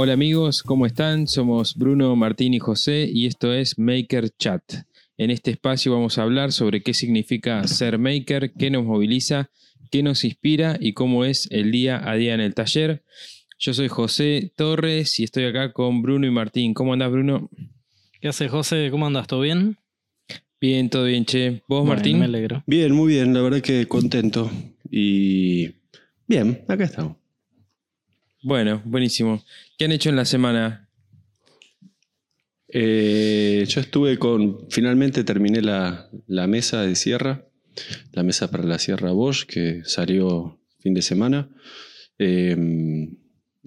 Hola amigos, ¿cómo están? Somos Bruno, Martín y José y esto es Maker Chat. En este espacio vamos a hablar sobre qué significa ser maker, qué nos moviliza, qué nos inspira y cómo es el día a día en el taller. Yo soy José Torres y estoy acá con Bruno y Martín. ¿Cómo andás, Bruno? ¿Qué haces, José? ¿Cómo andas? ¿Todo bien? Bien, todo bien, che. ¿Vos, Martín? Me alegro. Bien, muy bien, la verdad que contento. Y bien, acá estamos. Bueno, buenísimo. ¿Qué han hecho en la semana? Eh, yo estuve con, finalmente terminé la, la mesa de sierra, la mesa para la sierra Bosch, que salió fin de semana. Eh,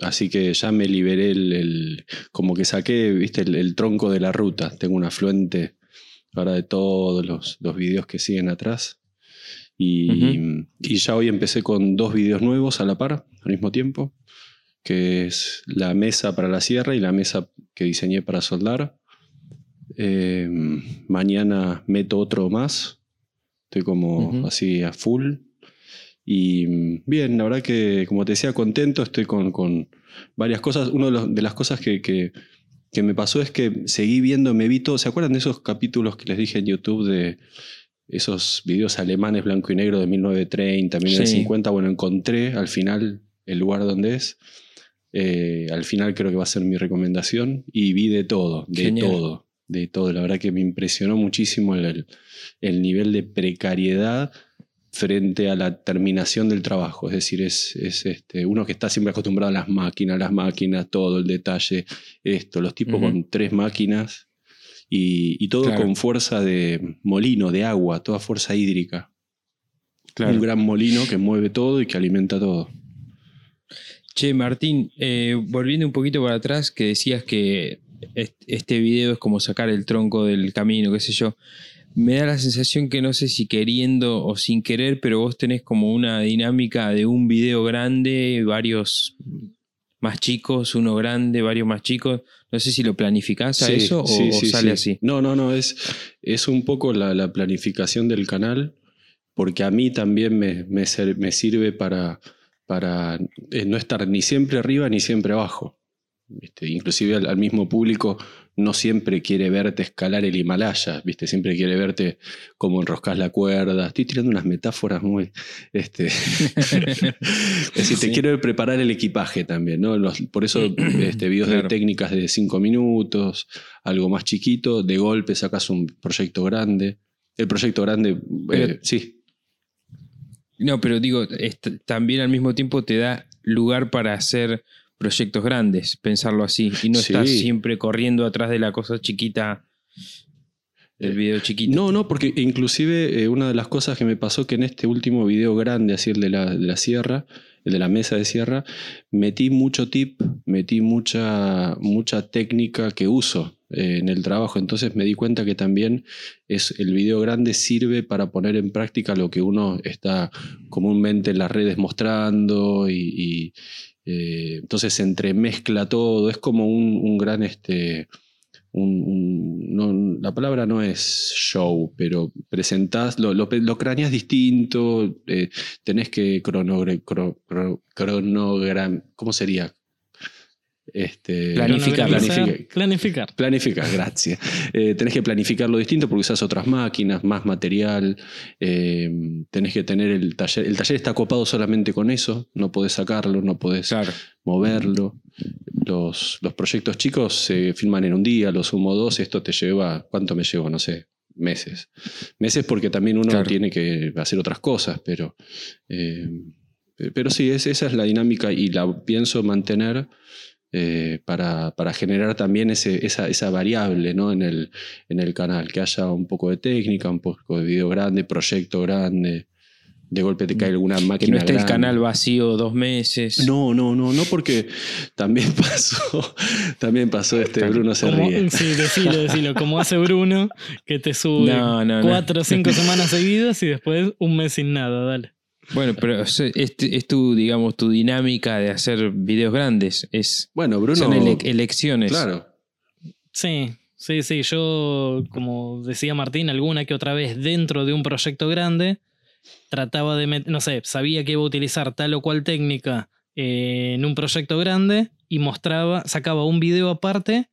así que ya me liberé el, el- como que saqué, viste, el, el tronco de la ruta. Tengo un afluente ahora de todos los, los videos que siguen atrás. Y, y ya hoy empecé con dos videos nuevos a la par, al mismo tiempo, que es la mesa para la sierra y la mesa que diseñé para soldar. Eh, mañana meto otro más. Estoy como así a full. Y mm, bien, la verdad que, como te decía, contento. Estoy con, con varias cosas. Una de, las cosas que, que- que me pasó es que seguí viendo, me vi todo. ¿Se acuerdan de esos capítulos que les dije en YouTube de esos videos alemanes blanco y negro de 1930, 1950? Bueno, encontré al final el lugar donde es. Eh, al final creo que va a ser mi recomendación. Y vi de todo, de Genial. todo, de todo. La verdad que me impresionó muchísimo el- el, el nivel de precariedad frente a la terminación del trabajo. Es decir, es, es, este, uno que está siempre acostumbrado a las máquinas, las máquinas, todo el detalle, esto, los tipos con tres máquinas y, y todo Claro. con fuerza de molino, de agua, toda fuerza hídrica. Claro. Un gran molino que mueve todo y que alimenta todo. Che, Martín, eh, volviendo un poquito para atrás, que decías que est- este video es como sacar el tronco del camino, qué sé yo. Me da la sensación que no sé si queriendo o sin querer, pero vos tenés como una dinámica de un video grande, varios más chicos, uno grande, varios más chicos. No sé si lo planificás a Sí, eso o, sí, o sí, sale sí. así. No, no, no, es, es un poco la, la planificación del canal, porque a mí también me, me sirve para, para eh, no estar ni siempre arriba ni siempre abajo. ¿Viste? Inclusive al, al mismo público no siempre quiere verte escalar el Himalaya, ¿viste? siempre quiere verte cómo enroscas la cuerda. Estoy tirando unas metáforas muy... Este, es decir, te Sí. quiero preparar el equipaje también, ¿no? Los- por eso este, videos Claro. de técnicas de 5 minutos, algo más chiquito, de golpe sacas un proyecto grande. El proyecto grande, eh, sí, No, pero digo, también al mismo tiempo te da lugar para hacer proyectos grandes, pensarlo así, y no Sí. estás siempre corriendo atrás de la cosa chiquita, del Eh, video chiquito. No, no, porque inclusive eh, una de las cosas que me pasó que en este último video grande, así el de la, de la sierra, el de la mesa de sierra, metí mucho tip, metí mucha, mucha técnica que uso eh, en el trabajo. Entonces me di cuenta que también es, el video grande sirve para poner en práctica lo que uno está comúnmente en las redes mostrando y, eh, entonces se entremezcla todo. Es como un, gran... Este, la palabra no es show, pero presentás, lo, lo, lo craneás distinto, eh, tenés que cronogre- cro- cro- cronogram, ¿cómo sería? Este, Planificar, Planificar. Planificar, gracias. Eh, tenés que planificarlo distinto porque usás otras máquinas, más material. eh, tenés que tener el taller. El taller está copado solamente con eso. No podés sacarlo, no podés Claro. moverlo. Los, los proyectos chicos se filman en un día, los sumo dos. Esto te lleva, ¿cuánto me llevo? No sé, meses. Meses porque también uno Claro. tiene que hacer otras cosas, pero. eh, pero sí, es- esa es la dinámica y la pienso mantener eh, para, para generar también ese, esa, esa variable ¿no? en, el, en el canal, que haya un poco de técnica, un poco de video grande, proyecto grande, de golpe te cae alguna máquina. Que no esté el grande. canal vacío dos meses. No, no, no, no, porque también pasó, también pasó este. Bruno se Como- ríe. sí, decilo, decilo. Como hace Bruno, que te sube No, no, no. cuatro o cinco semanas seguidas y después un mes sin nada, dale. Bueno, pero es, es- es tu, digamos, tu dinámica de hacer videos grandes. Es, Bueno, Bruno. son ele- elecciones. claro. Sí, sí, sí. Yo, como decía Martín, alguna que otra vez dentro de un proyecto grande, trataba de meter, no sé, sabía que iba a utilizar tal o cual técnica eh, en un proyecto grande y mostraba, sacaba un video aparte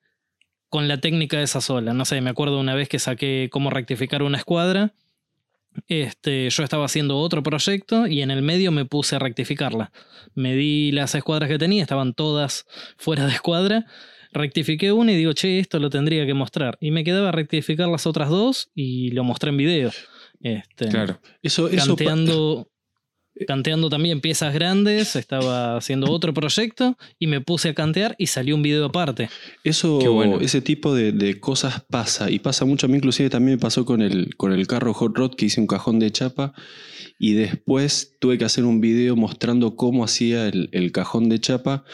con la técnica de esa sola. No sé, me acuerdo una vez que saqué cómo rectificar una escuadra. Este, yo estaba haciendo otro proyecto y en el medio me puse a rectificarla. Me di las escuadras que tenía, estaban todas fuera de escuadra. Rectifiqué una y digo, che, esto lo tendría que mostrar. Y me quedaba rectificar las otras dos y lo mostré en video. Este, Claro. Eso, eso canteando, canteando también piezas grandes, estaba haciendo otro proyecto y me puse a cantear y salió un video aparte. Eso, Qué bueno. ese tipo de, de cosas pasa. Y pasa mucho. A mí, inclusive, también me pasó con el, con el carro Hot Rod que hice un cajón de chapa. Y después tuve que hacer un video mostrando cómo hacía el, el cajón de chapa.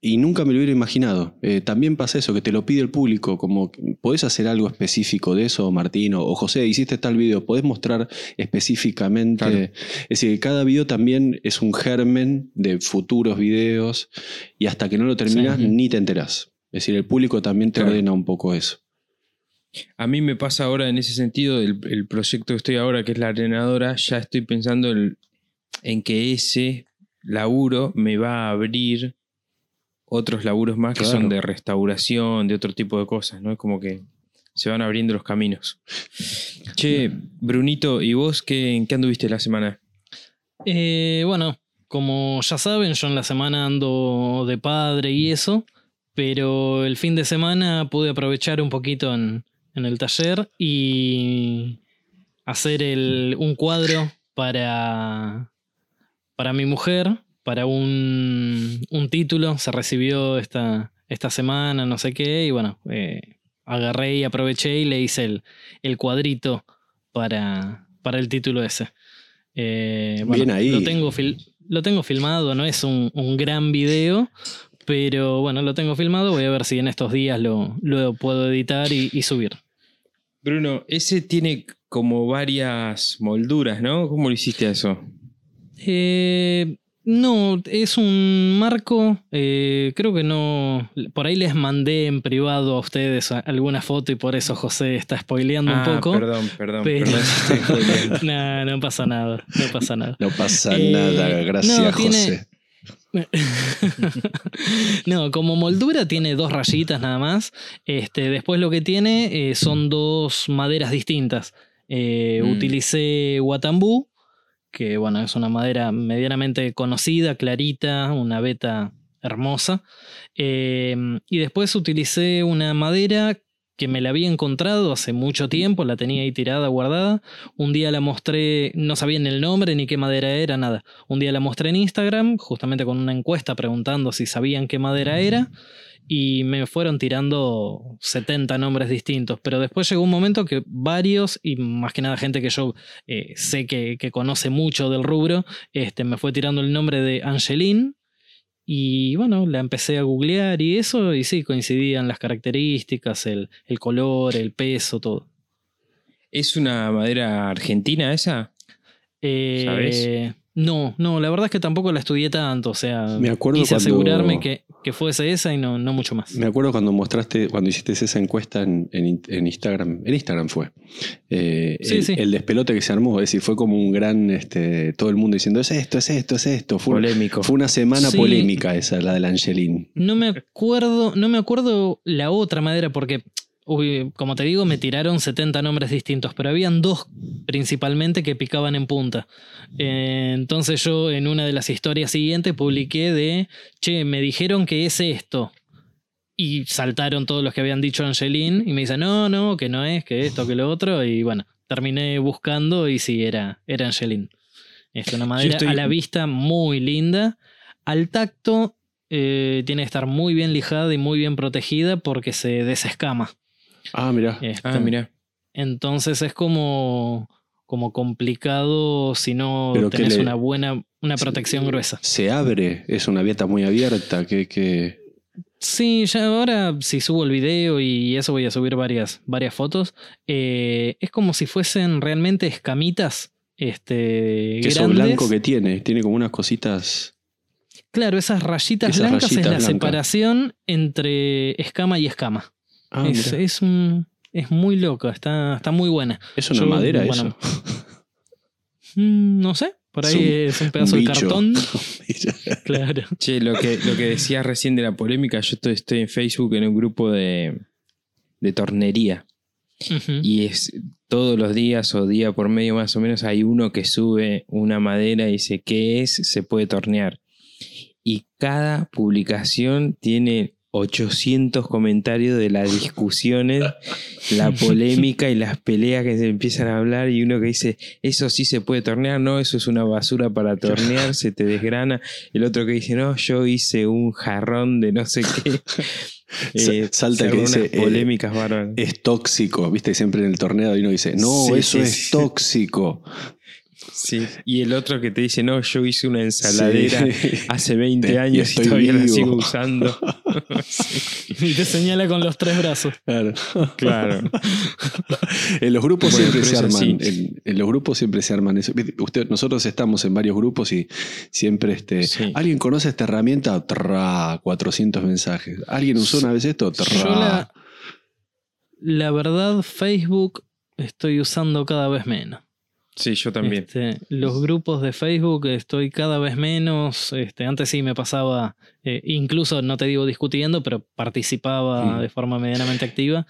Y nunca me lo hubiera imaginado. Eh, también pasa eso, que te lo pide el público. Como, ¿podés hacer algo específico de eso, Martín? O, o, José, hiciste tal video. ¿Podés mostrar específicamente? Claro. Es decir, cada video también es un germen de futuros videos. Y hasta que no lo terminas, Sí. ni te enterás. Es decir, el público también te Claro. ordena un poco eso. A mí me pasa ahora en ese sentido, el, el proyecto que estoy ahora, que es la arenadora, ya estoy pensando en, en que ese laburo me va a abrir otros laburos más que son de restauración, de otro tipo de cosas, ¿no? Es como que se van abriendo los caminos. Che, Brunito, ¿y vos qué, en qué anduviste la semana? Eh, bueno, como ya saben, yo en la semana ando de padre y eso, pero el fin de semana pude aprovechar un poquito en, en el taller y hacer el- un cuadro para, para mi mujer, para un, un título, se recibió esta, esta semana, no sé qué, y bueno, eh, agarré y aproveché y le hice el, el cuadrito para, para el título ese. Eh, bueno, Bien ahí. Lo tengo, fil- lo tengo filmado, no es un, un gran video, pero bueno, lo tengo filmado. Voy a ver si en estos días lo, lo puedo editar y, y subir. Bruno, ese tiene como varias molduras, ¿no? ¿Cómo lo hiciste a eso? Eh, no, es un marco. eh, creo que no. Por ahí les mandé en privado a ustedes alguna foto y por eso José está spoileando Ah, un poco. Perdón, perdón, pero- perdón estoy no, no pasa nada. No pasa nada. No pasa Eh, nada, gracias, no, tiene- José. no, como moldura tiene dos rayitas nada más. Este, después lo que tiene eh, son dos maderas distintas. Eh, Mm. Utilicé Watambú, que bueno, es una madera medianamente conocida, clarita, una beta hermosa. Eh, y después utilicé una madera que me la había encontrado hace mucho tiempo, la tenía ahí tirada, guardada. Un día la mostré, no sabían el nombre ni qué madera era, nada. Un día la mostré en Instagram, justamente con una encuesta preguntando si sabían qué madera era. Y me fueron tirando 70 nombres distintos. Pero después llegó un momento que varios, y más que nada gente que yo eh, sé que, que conoce mucho del rubro, este, me fue tirando el nombre de Angeline. Y bueno, la empecé a googlear y eso, y sí, coincidían las características, el, el color, el peso, todo. ¿Es una madera argentina esa? Eh, ¿Sabes? No, no, la verdad es que tampoco la estudié tanto, o sea, Me acuerdo quise cuando- asegurarme que, que fuese esa y no, no mucho más. Me acuerdo cuando mostraste, cuando hiciste esa encuesta en, en- en Instagram. En Instagram fue. Eh, Sí, el, sí. el despelote que se armó, es decir, fue como un gran, este, todo el mundo diciendo, es esto, es esto, es esto. Fue, Polémico. fue una semana Sí. polémica esa, la del Angelín. No me acuerdo, no me acuerdo la otra madera porque, uy, como te digo, me tiraron 70 nombres distintos, pero habían dos principalmente que picaban en punta. Eh, entonces yo en una de las historias siguientes publiqué de, che, me dijeron que es esto. Y saltaron todos los que habían dicho Angelín y me dicen, no, no, que no es, que esto, que lo otro. Y bueno, terminé buscando y sí, era, era Angelín. Es una madera estoy- a la vista muy linda. Al tacto eh, tiene que estar muy bien lijada y muy bien protegida porque se desescama. Ah, mirá. Este, Ah, mira. Entonces es como, como complicado si no Pero tenés le- una buena una protección gruesa. Se abre, es una vieta muy abierta, que, que... Sí, ya ahora si subo el video y eso voy a subir varias, varias fotos, eh, es como si fuesen realmente escamitas este, que eso grandes. blanco que tiene, tiene como unas cositas... Claro, esas rayitas Esas blancas rayitas es la blancas. separación entre escama y escama. Ah, es, es un, es muy loca, está, está muy buena. es una yo, madera bueno, eso. Mm, No sé, Por Es ahí un- es un pedazo un de cartón. Claro. Che, lo que, lo que decías recién de la polémica, yo estoy, estoy en Facebook en un grupo de, de tornería. Y es todos los días o día por medio más o menos hay uno que sube una madera y dice qué es, se puede tornear. Y cada publicación tiene 800 comentarios de las discusiones, la polémica y las peleas que se empiezan a hablar y uno que dice, eso sí se puede tornear, no, eso es una basura para tornear, se te desgrana. El otro que dice, no, yo hice un jarrón de no sé qué. Eh, Sa- salta que dice, eh. Es tóxico, viste, siempre en el torneo y uno dice, no, Sí, eso sí, es sí. tóxico. Sí. Y el otro que te dice, no, yo hice una ensaladera Sí. hace 20 Y años y todavía la vivo. sigo usando. Y te señala con los tres brazos. Claro. Claro. En los grupos Bueno, siempre se arman. En, en los grupos siempre se arman eso. Usted, nosotros estamos en varios grupos y siempre este. Sí. ¿Alguien conoce esta herramienta? Tra, 400 mensajes. ¿Alguien usó una vez esto? Tra. Yo la, la verdad, Facebook estoy usando cada vez menos. Sí, yo también. Este, los grupos de Facebook estoy cada vez menos. Este, antes sí me pasaba, eh, incluso no te digo discutiendo, pero participaba de forma medianamente activa.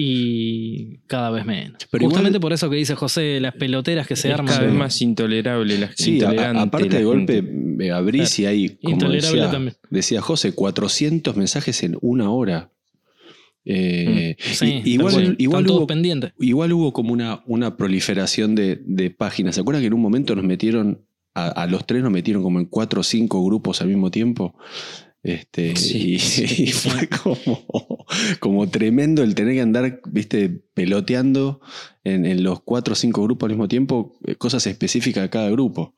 Y cada vez menos. Pero igual- Justamente por eso que dice José, las peloteras que se es arman. cada vez más intolerable la Sí, a- aparte la de golpe me abrís y hay, como Intolerable decía, también. decía José, 400 mensajes en una hora. Eh, Sí, y- igual, igual hubo, pendientes. igual hubo como una, una proliferación de, de páginas. ¿Se acuerdan que en un momento nos metieron, a, a los tres nos metieron como en cuatro o cinco grupos al mismo tiempo? Este, Sí, y, sí. y fue como, como tremendo el tener que andar, viste, peloteando en, en los cuatro o cinco grupos al mismo tiempo, eh, cosas específicas de cada grupo.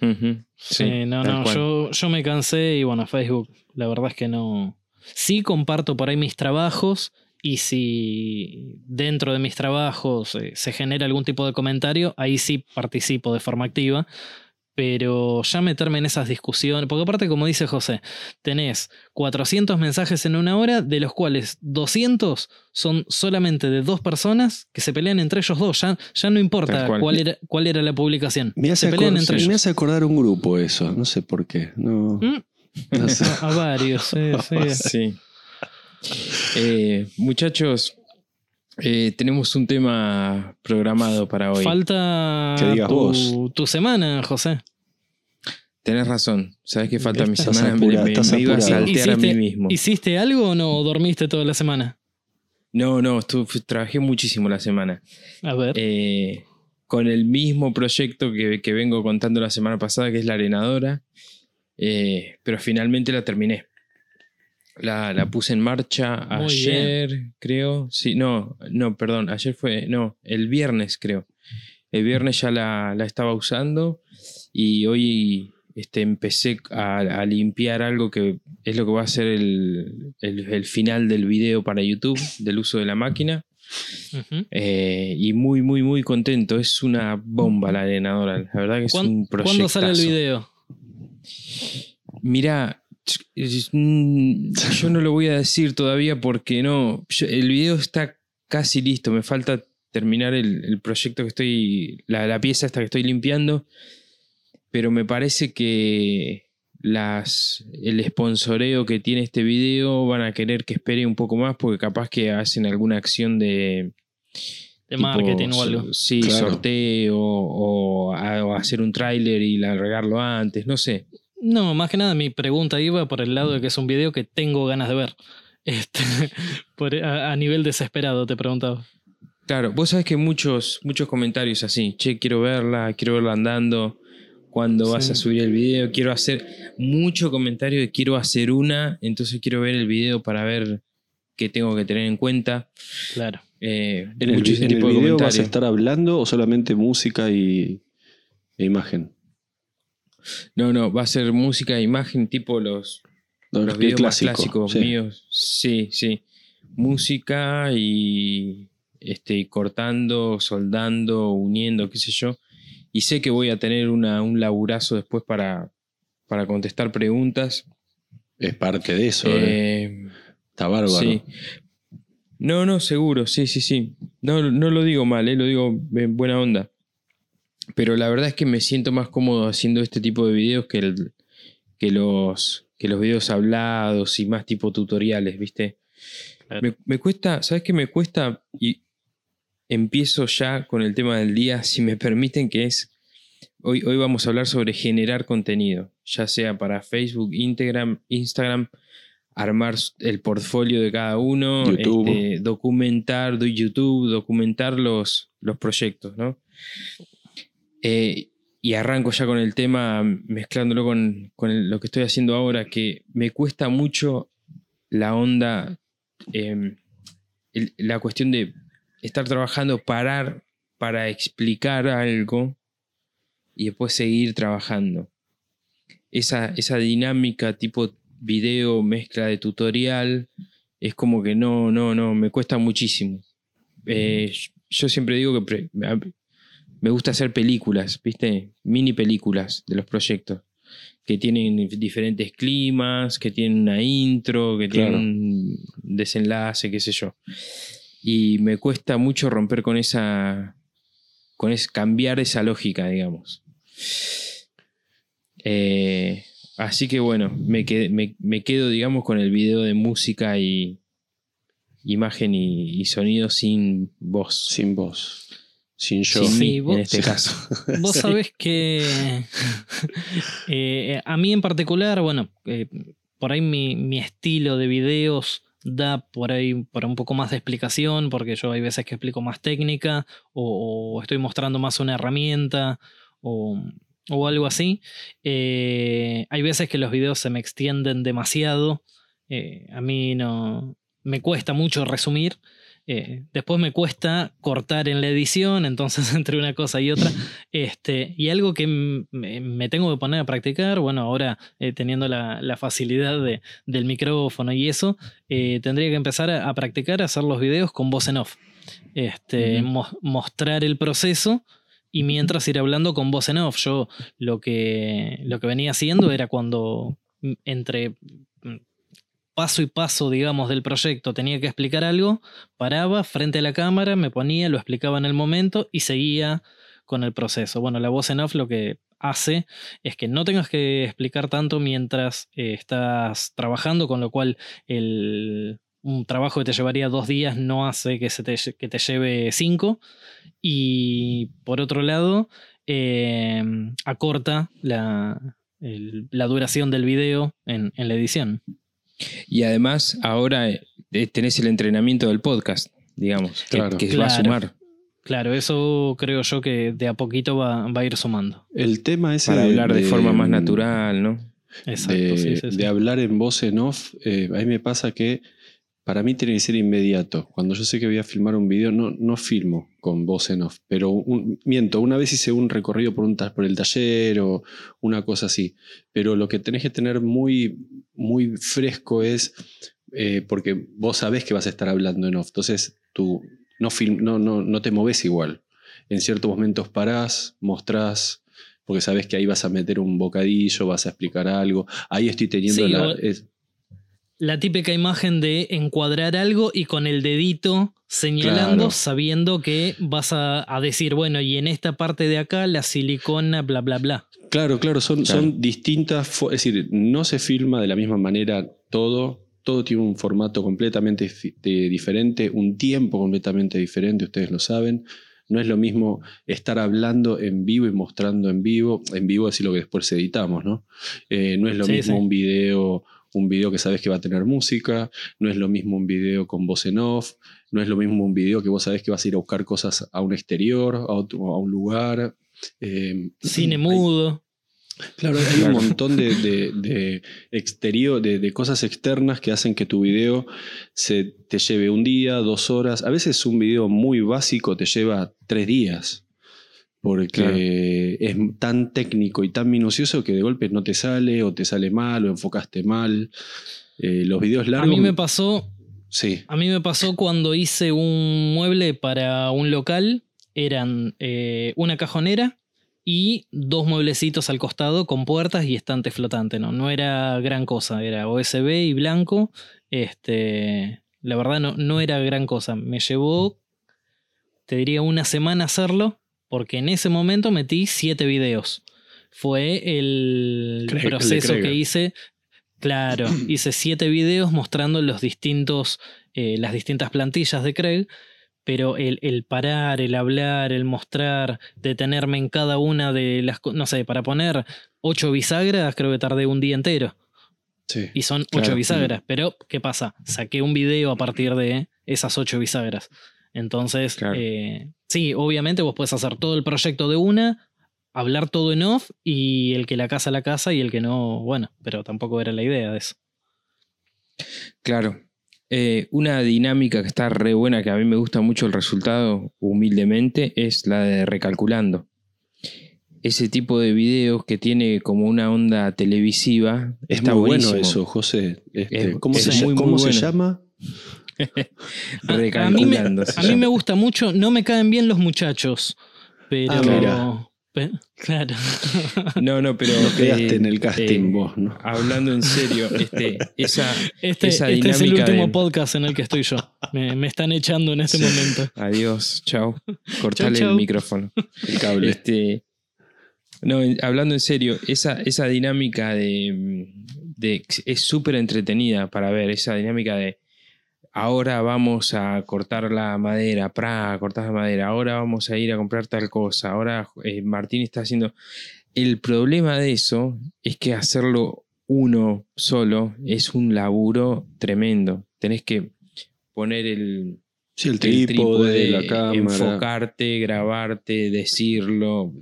Sí, sí, no, no, yo, yo me cansé y bueno, Facebook, la verdad es que no. Sí comparto por ahí mis trabajos y si dentro de mis trabajos eh, se genera algún tipo de comentario, ahí sí participo de forma activa. Pero ya meterme en esas discusiones, porque aparte como dice José, tenés 400 mensajes en una hora, de los cuales 200 son solamente de dos personas que se pelean entre ellos dos. Ya, ya no importa cual. cuál era, cuál era la publicación. Me hace, se pelean entre sí, ellos. me hace acordar un grupo eso, no sé por qué. No, Mm. No sé. A varios, sí, sí. Sí. Eh, muchachos, eh, tenemos un tema programado para hoy. Falta Que digas tu, vos. tu semana, José. Tenés razón. ¿Sabes qué falta mi semana? Me- iba a saltear a mí ¿Hiciste- mismo. ¿Hiciste algo o no dormiste toda la semana? No, no, estuve- trabajé muchísimo la semana. A ver. Eh, con el mismo proyecto que, que vengo contando la semana pasada, que es la arenadora, eh, pero finalmente la terminé. La, la puse en marcha Muy ayer, creo. Sí, no, no, perdón, ayer fue, no, el viernes creo. El viernes ya la, la estaba usando y hoy este, empecé a, a limpiar algo que es lo que va a ser el, el- el final del video para YouTube, del uso de la máquina. Ujú. Eh, y muy, muy, muy contento. Es una bomba la arenadora. La verdad que es ¿Cuán- un proyecto. ¿Cuándo sale el video? Mira, yo no lo voy a decir todavía porque no. yo- el video está casi listo. Me falta terminar el, el proyecto que estoy. La, la pieza esta que estoy limpiando. Pero me parece que las, el sponsoreo que tiene este video van a querer que espere un poco más porque capaz que hacen alguna acción de, De tipo, marketing o algo. Sí, Claro. sorteo o hacer un tráiler y largarlo antes, no sé. No, más que nada mi pregunta iba por el lado de que es un video que tengo ganas de ver. Este, por- a, a nivel desesperado te preguntaba. Claro, vos sabés que muchos, muchos comentarios así, che, quiero verla, quiero verla andando, cuándo vas a subir el video, quiero hacer mucho comentario de quiero hacer una, entonces quiero ver el video para ver qué tengo que tener en cuenta. Claro. Eh, ¿En el, en el tipo de video vas a comentarios. estar hablando o solamente música y, e imagen? No, no, va a ser música e imagen tipo los, los el videos clásico, más clásicos sí. míos. Sí, sí. Música y este, cortando, soldando, uniendo, qué sé yo. Y sé que voy a tener una, un laburazo después para, para contestar preguntas. Es parte de eso, eh. Eh, está bárbaro. sí. No, no, seguro, sí, sí, sí. No, no lo digo mal, eh, lo digo en buena onda. Pero la verdad es que me siento más cómodo haciendo este tipo de videos que, el- que, los, que los videos hablados y más tipo tutoriales, ¿viste? Claro. Me, me cuesta, ¿sabes qué me cuesta? Y empiezo ya con el tema del día, si me permiten, que es, hoy, hoy vamos a hablar sobre generar contenido, ya sea para Facebook, Instagram, Instagram armar el portfolio de cada uno, este, documentar do- YouTube, documentar los, los proyectos, ¿no? Eh, y arranco ya con el tema, mezclándolo con, con lo que estoy haciendo ahora, que me cuesta mucho la onda, el- la cuestión de estar trabajando, parar para explicar algo y después seguir trabajando. Esa, esa dinámica tipo video, mezcla de tutorial, es como que no, no, no, me cuesta muchísimo. Eh, yo siempre digo que me gusta hacer películas, ¿viste? Mini películas de los proyectos. Que tienen diferentes climas, que tienen una intro, que Claro. tienen un desenlace, qué sé yo. Y me cuesta mucho romper con esa. con es, cambiar esa lógica, digamos. Eh, así que bueno, me, qued- me- me quedo, digamos, con el video de música y imagen y, y sonido sin voz. Sin voz. Sin yo. Sin mí, Sí, vos- en este caso. Vos sabés que eh, a mí en particular, bueno, eh, por ahí mi, mi estilo de videos da por ahí para un poco más de explicación, porque yo hay veces que explico más técnica o, o estoy mostrando más una herramienta o, o algo así. Eh, hay veces que los videos se me extienden demasiado. eh, a mí no me cuesta mucho resumir. Eh, después me cuesta cortar en la edición, entonces entre una cosa y otra. Este, y algo que me, tengo que poner a practicar, bueno, ahora eh, teniendo la, la facilidad de- del micrófono y eso, eh, tendría que empezar a, a practicar a hacer los videos con voz en off. Este, mo- mostrar el proceso y mientras ir hablando con voz en off. Yo lo que, lo que venía haciendo era cuando mm, entre paso y paso, digamos, del proyecto tenía que explicar algo, paraba frente a la cámara, me ponía, lo explicaba en el momento y seguía con el proceso. Bueno, la voz en off lo que hace es que no tengas que explicar tanto mientras eh, estás trabajando, con lo cual el, un trabajo que te llevaría dos días no hace que, se te, que te lleve cinco. Y por otro lado, eh, acorta la, la duración del video en la edición. Y además, ahora eh, tenés el entrenamiento del podcast, digamos, que- Claro. que, va a sumar Claro, eso creo yo que de a poquito va, va a ir sumando. El tema ese para de- hablar de, de- forma más natural, ¿no? Exacto, de, sí, sí, sí. de hablar en voz en off, eh, a mí me pasa que para mí tiene que ser inmediato. Cuando yo sé que voy a filmar un video, no, no filmo con voz en off, pero un- miento, una vez hice un recorrido por, un, por el taller o una cosa así, pero lo que tenés que tener muy, muy fresco es, eh, porque vos sabés que vas a estar hablando en off, entonces tú no, film, no, no, no te moves igual. En ciertos momentos parás, mostrás, porque sabes que ahí vas a meter un bocadillo, vas a explicar algo. Ahí estoy teniendo Sí, la. es- La típica imagen de encuadrar algo y con el dedito señalando, Claro. sabiendo que vas a, a decir, bueno, y en esta parte de acá la silicona, bla, bla, bla. claro, claro, son, Claro. son distintas. Es decir, no se filma de la misma manera todo. Todo tiene un formato completamente diferente, un tiempo completamente diferente, ustedes lo saben. No es lo mismo estar hablando en vivo y mostrando en vivo. En vivo es lo que después editamos, ¿no? Eh, no es lo Sí, mismo sí. un video, un video que sabes que va a tener música, no es lo mismo un video con voz en off, no es lo mismo un video que vos sabés que vas a ir a buscar cosas a un exterior, a, otro- a un lugar. Eh, Cine hay- mudo. Claro, hay un montón de, de- de exterior, de, de cosas externas que hacen que tu video se te lleve un día, dos horas. A veces un video muy básico te lleva tres días. Porque Claro. es tan técnico y tan minucioso que de golpe no te sale, o te sale mal, o enfocaste mal. Eh, los videos A largos. mí me pasó Sí, A mí me pasó cuando hice un mueble para un local. Eran eh, una cajonera y dos mueblecitos al costado con puertas y estante flotante. No, no era gran cosa. Era OSB y blanco. Este, la verdad no, no era gran cosa. Me llevó, te diría, una semana hacerlo. Porque en ese momento metí siete videos. Fue el proceso que hice. Claro, hice siete videos mostrando los distintos, eh, las distintas plantillas de Craig, pero el, el parar, el hablar, el mostrar, detenerme en cada una de las, no sé, para poner ocho bisagras, creo que tardé un día entero. Sí. Y son Claro. ocho bisagras. Pero, ¿qué pasa? Saqué un video a partir de esas ocho bisagras. Entonces, Claro. eh, sí, obviamente vos puedes hacer todo el proyecto de una, hablar todo en off, y el que la casa la casa y el que no, bueno, pero tampoco era la idea de eso. Claro. Eh, una dinámica que está re buena, que a mí me gusta mucho el resultado, humildemente, es la de recalculando. Ese tipo de videos que tiene como una onda televisiva. Es está muy buenísimo. bueno eso, José. Este, Es- ¿Cómo, es se, muy, muy llama? A- a mí me- A mí gusta mucho, no me caen bien los muchachos, pero... Ah, mira. claro. No, no, pero. No quedaste eh, en el casting eh, vos, ¿no? Hablando en serio, este, esa. Este, Esa este es el último de- podcast en el que estoy yo. Me, me están echando en este Sí. momento. Adiós, chao. Cortale chau. el micrófono. El cable. Este, no, hablando en serio, esa, esa dinámica de, de- es súper entretenida para ver, esa dinámica de ahora vamos a cortar la madera, pra, cortar la madera, ahora vamos a ir a comprar tal cosa, ahora eh, Martín está haciendo... El problema de eso es que hacerlo uno solo es un laburo tremendo. Tenés que poner el, sí, el el trípode, la cámara. enfocarte, grabarte, decirlo.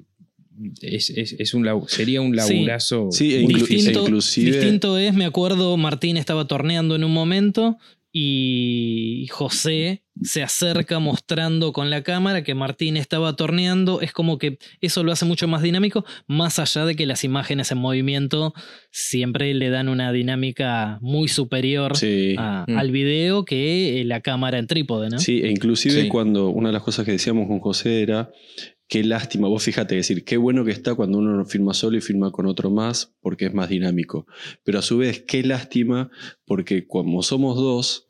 Es, es- es un labu- sería un laburazo. Sí, e. Distinto, inclusive- distinto es, me acuerdo, Martín estaba torneando en un momento y José se acerca mostrando con la cámara que Martín estaba torneando. Es como que eso lo hace mucho más dinámico, más allá de que las imágenes en movimiento siempre le dan una dinámica muy superior Sí. a- Mm. al video que eh, la cámara en trípode, ¿no? Sí, e inclusive Sí. cuando una de las cosas que decíamos con José era qué lástima, vos fíjate, decir, qué bueno que está cuando uno no filma solo y filma con otro más porque es más dinámico. Pero a su vez, qué lástima porque como somos dos,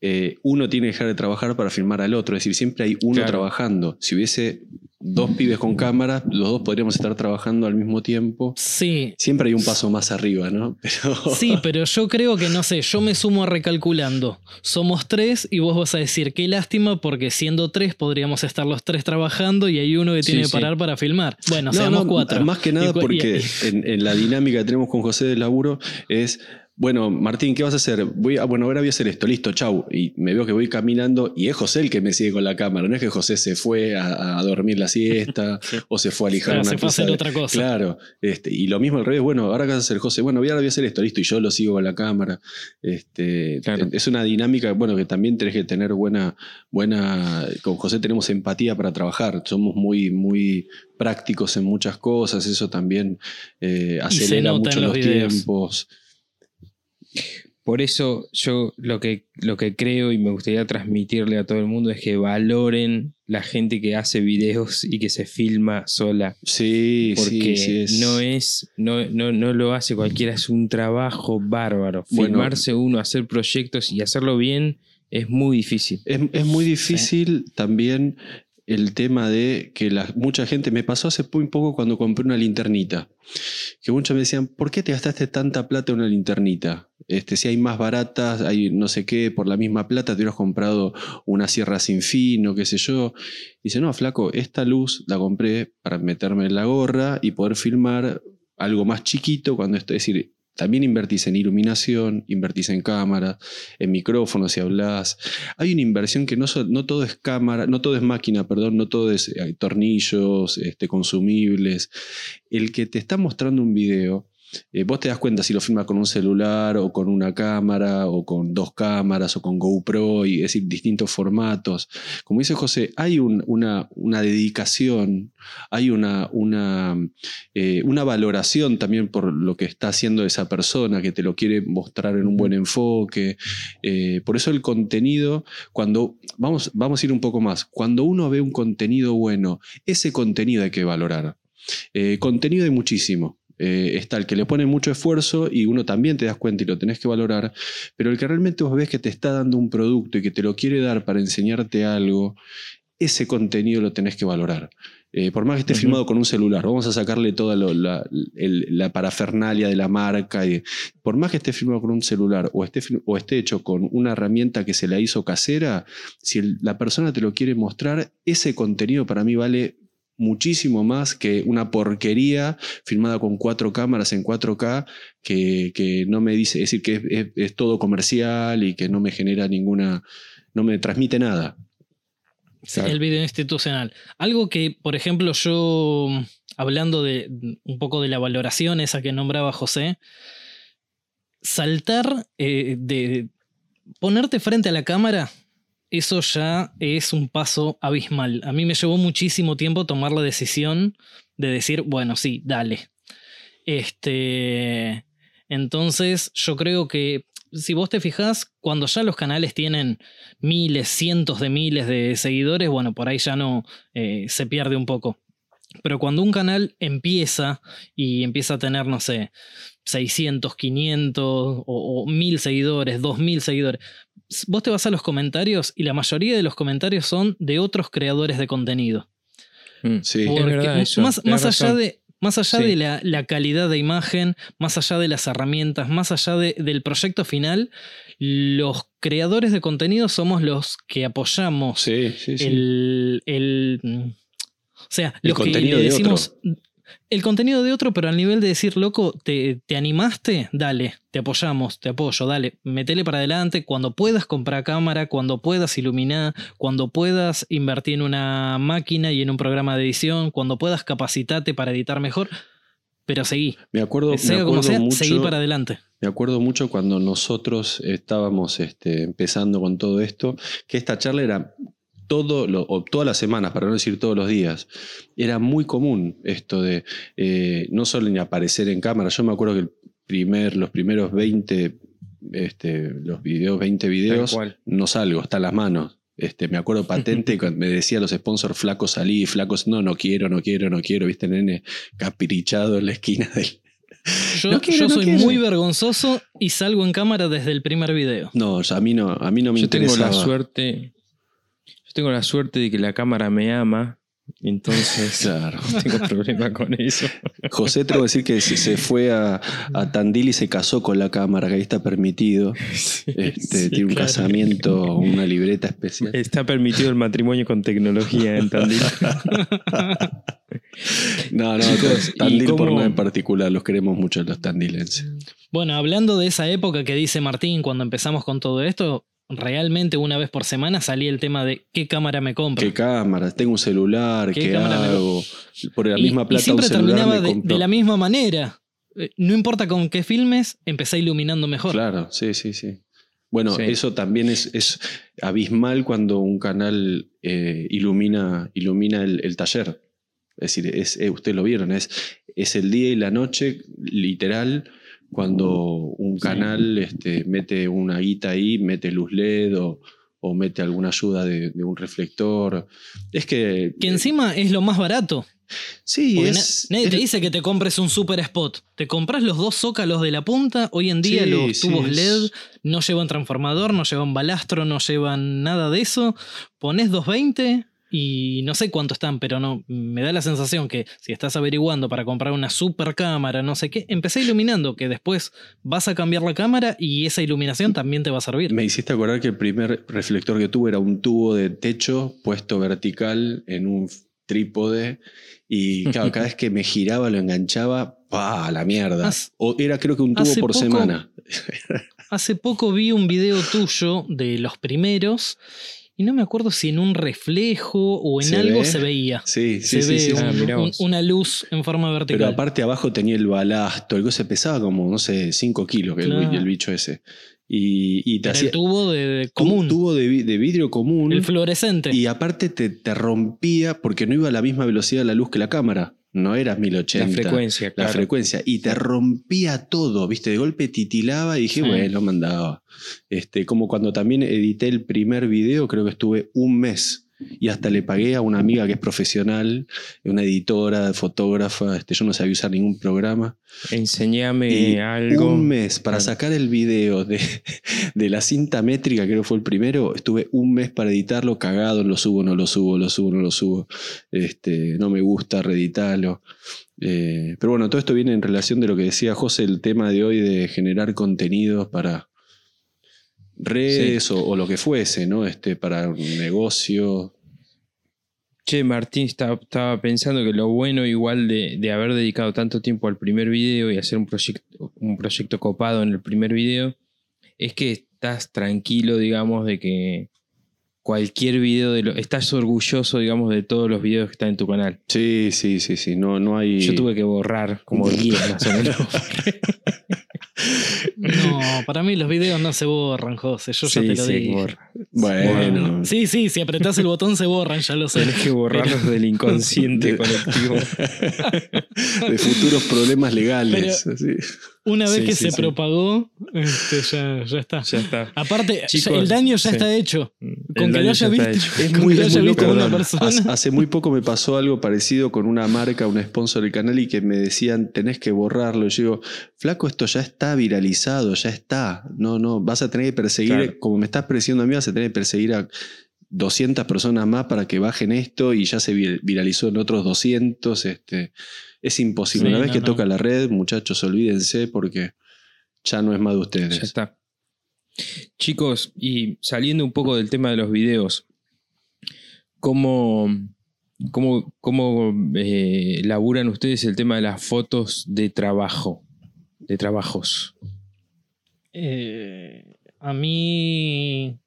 eh, uno tiene que dejar de trabajar para filmar al otro. Es decir, siempre hay uno Claro. trabajando. Si hubiese dos pibes con cámara, los dos podríamos estar trabajando al mismo tiempo. Sí, Siempre hay un paso más arriba, ¿no? Pero... Sí, pero yo creo que no sé, yo me sumo a recalculando. Somos tres y vos vas a decir qué lástima porque siendo tres podríamos estar los tres trabajando y hay uno que Sí, tiene que sí. parar para filmar. Bueno, No, seamos no, cuatro. Más que nada Y cu- y- porque en, en la dinámica que tenemos con José del laburo es, bueno, Martín, ¿qué vas a hacer? Voy a, bueno, ahora voy a hacer esto, listo, chau. Y me veo que voy caminando y es José el que me sigue con la cámara. No es que José se fue a, a dormir la siesta o se fue a lijar Claro, una se fue a hacer otra cosa. Claro. Este, y lo mismo al revés, bueno, ahora qué vas a hacer, José. Bueno, voy ahora voy a hacer esto, listo, y yo lo sigo con la cámara. Este, Claro. Es una dinámica, bueno, que también tenés que tener buena, buena. Con José tenemos empatía para trabajar. Somos muy, muy prácticos en muchas cosas. Eso también eh, acelera mucho los, tiempos. Por eso yo lo que, lo que creo y me gustaría transmitirle a todo el mundo es que valoren la gente que hace videos y que se filma sola. Sí, Porque sí, sí. Es, no es, no, no, no lo hace cualquiera, es un trabajo bárbaro. Bueno. Filmarse uno, hacer proyectos y hacerlo bien es muy difícil. Es, es muy difícil también el tema de que la, mucha gente, me pasó hace muy poco cuando compré una linternita, que muchos me decían, ¿por qué te gastaste tanta plata en una linternita? Este, si hay más baratas, hay no sé qué, por la misma plata te hubieras comprado una sierra sin fin o qué sé yo. Dice, no, flaco, esta luz la compré para meterme en la gorra y poder filmar algo más chiquito cuando estoy, es decir, también invertís en iluminación, invertís en cámara, en micrófonos si hablas. Hay una inversión que no, no todo es cámara, no todo es máquina, perdón, no todo es eh, tornillos, este, consumibles. El que te está mostrando un video, eh, vos te das cuenta si lo filma con un celular o con una cámara o con dos cámaras o con GoPro, y, es decir, distintos formatos. Como dice José, hay un- una, una dedicación, hay una, una, eh, una valoración también por lo que está haciendo esa persona, que te lo quiere mostrar en un buen enfoque. Eh, por eso el contenido, cuando vamos, vamos a ir un poco más, cuando uno ve un contenido bueno, ese contenido hay que valorar. Eh, contenido hay muchísimo. Eh, está el que le pone mucho esfuerzo y uno también te das cuenta y lo tenés que valorar, pero el que realmente vos ves que te está dando un producto y que te lo quiere dar para enseñarte algo, ese contenido lo tenés que valorar. Eh, por más que esté Ujú. filmado con un celular, vamos a sacarle toda lo- la, el- la parafernalia de la marca. Y, por más que esté filmado con un celular o esté, o esté hecho con una herramienta que se la hizo casera, si el- la persona te lo quiere mostrar, ese contenido para mí vale muchísimo más que una porquería filmada con cuatro cámaras en 4K que, que no me dice, es decir, que es, es- es todo comercial y que no me genera ninguna, no me transmite nada. Sí. El video institucional. Algo que, por ejemplo, yo, hablando de un poco de la valoración, esa que nombraba José, saltar eh, de ponerte frente a la cámara, eso ya es un paso abismal. A mí me llevó muchísimo tiempo tomar la decisión de decir, bueno, sí, dale. Este. Entonces, yo creo que si vos te fijás, cuando ya los canales tienen miles, cientos de miles de seguidores, bueno, por ahí ya no eh, se pierde un poco. Pero cuando un canal empieza y empieza a tener, no sé, 600, 500 o, o 1000 seguidores, 2000 seguidores, vos te vas a los comentarios y la mayoría de los comentarios son de otros creadores de contenido. Mm. Sí. Es Porque verdad eso, más, más allá de, más allá Sí. de la, la calidad de imagen, más allá de las herramientas, más allá de- del proyecto final, los creadores de contenido somos los que apoyamos Sí, sí, sí. el, el- sea, El los que le de decimos el contenido de otro, pero al nivel de decir, loco, ¿te, te animaste? Dale, te apoyamos, te apoyo, dale, metele para adelante. Cuando puedas comprar cámara, cuando puedas iluminar, cuando puedas invertir en una máquina y en un programa de edición, cuando puedas capacitarte para editar mejor, pero seguí. me acuerdo, me Sea como acuerdo sea, mucho, seguí para adelante. Me acuerdo mucho cuando nosotros estábamos este, empezando con todo esto, que esta charla era todo lo- o todas las semanas, para no decir todos los días. Era muy común esto de eh, no solo ni aparecer en cámara. Yo me acuerdo que el primer, los primeros 20, este, los videos, 20 Tal videos, no salgo, está en las manos. Este, me acuerdo patente cuando me decía los sponsors flacos salí, flacos no, no quiero, no quiero, no quiero, viste, nene caprichado en la esquina del, Yo, No quiero, yo no soy quiero. muy vergonzoso y salgo en cámara desde el primer video. No, a mí no, a mí no me Yo tengo interesa. la suerte. Tengo la suerte de que la cámara me ama. Entonces Claro. no tengo problema con eso. José tengo que decir que se, se fue a, a Tandil y se casó con la cámara, que ahí está permitido. Este, Sí, tiene un claro. casamiento, una libreta especial. Está permitido el matrimonio con tecnología en Tandil. No, no, Chicos, ¿y Tandil por nada en particular, los queremos mucho los tandilenses. Bueno, hablando de esa época que dice Martín cuando empezamos con todo esto, realmente una vez por semana salía el tema de qué cámara me compro. ¿Qué cámaras? Tengo un celular, ¿Qué ¿qué, cámara me hago? Por la Y- misma y, plata un siempre celular terminaba me de, de la misma manera. Eh, No importa con qué filmes, empecé iluminando mejor. Claro, sí, sí, sí. Bueno, Sí. eso también es, es abismal cuando un canal eh, ilumina, ilumina el, el taller. Es decir, es, eh, ustedes lo vieron, es, es el día y la noche, literal, cuando un Sí. canal este, mete una guita ahí, mete luz LED o, o mete alguna ayuda de, de un reflector. Es que... Que encima es lo más barato. sí, es... na- nadie te dice que te compres un super spot. Te compras los dos zócalos de la punta. Hoy en día Sí, los sí, tubos es- LED no llevan transformador, no llevan balastro, no llevan nada de eso. Pones 220 y no sé cuánto están, pero no me da la sensación que si estás averiguando para comprar una super cámara, no sé qué, empecé iluminando, que después vas a cambiar la cámara y esa iluminación también te va a servir. Me hiciste acordar que el primer reflector que tuve era un tubo de techo puesto vertical en un trípode y claro, cada vez que me giraba lo enganchaba, ¡pah! la mierda. Hace- O era creo que un tubo por poco- semana. Hace poco vi un video tuyo de los primeros y no me acuerdo si en un reflejo o en ¿Se algo ve? se veía. Sí, se sí, sí, ve sí, sí. Ah, un- una luz en forma vertical. Pero aparte abajo tenía el balasto, el se pesaba como, no sé, 5 kilos el, Claro. el bicho ese. Y, y te hacía el tubo de, de un tubo de vidrio común. el fluorescente. Y aparte te, te rompía porque no iba a la misma velocidad la luz que la cámara. No era 1080. La frecuencia, la claro. frecuencia. Y te rompía todo, ¿viste? De golpe titilaba y dije, Sí. bueno, mandaba. Este, como cuando también edité el primer video, creo que estuve un mes y hasta le pagué a una amiga que es profesional, una editora, fotógrafa, este, yo no sabía usar ningún programa. Enseñame Y algo. Un mes para Claro. sacar el video de, de la cinta métrica, creo que fue el primero, estuve un mes para editarlo, cagado, lo subo, no lo subo, lo subo, no lo subo. Este, no me gusta, reeditarlo. Eh, pero bueno, todo esto viene en relación de lo que decía José, el tema de hoy de generar contenidos para redes o, o lo que fuese, ¿no? Este, para un negocio. Che, Martín, estaba, estaba pensando que lo bueno igual de, de haber dedicado tanto tiempo al primer video y hacer un proyecto, un proyecto copado en el primer video es que estás tranquilo, digamos, de que cualquier video de lo, estás orgulloso, digamos, de todos los videos que están en tu canal. Sí, sí, sí, sí. No, no hay. Yo tuve que borrar como 10 más o menos. No, para mí los videos no se borran, José. Yo ya Sí, te lo sí, dije. borra. Bueno. Sí, sí, si apretás el botón se borran, ya lo sé. Tenés que borrarlos del inconsciente colectivo. de futuros problemas legales. así. Una vez Sí, que sí, se sí. propagó, este, ya, ya está. Ya está. Aparte, Chicos, ya- el daño ya sí. está hecho. El Con que daño lo ya haya está visto, hecho. Es muy, que lo es haya muy visto loco. una Hace- persona. Hace muy poco me pasó algo parecido con una marca, un sponsor del canal, y que me decían, tenés que borrarlo. Y yo digo, flaco, esto ya está viralizado, ya está. No, no, vas a tener que perseguir, Claro. como me estás persiguiendo a mí, vas a tener que perseguir a 200 personas más para que bajen esto y ya se vir- viralizó en otros 200. Este, es imposible. Sí, Una vez no, que no. toca la red, muchachos, olvídense porque ya no es más de ustedes. Ya está. Chicos, y saliendo un poco del tema de los videos, ¿cómo, cómo, cómo, eh, laburan ustedes el tema de las fotos de trabajo? De trabajos. Eh, a mí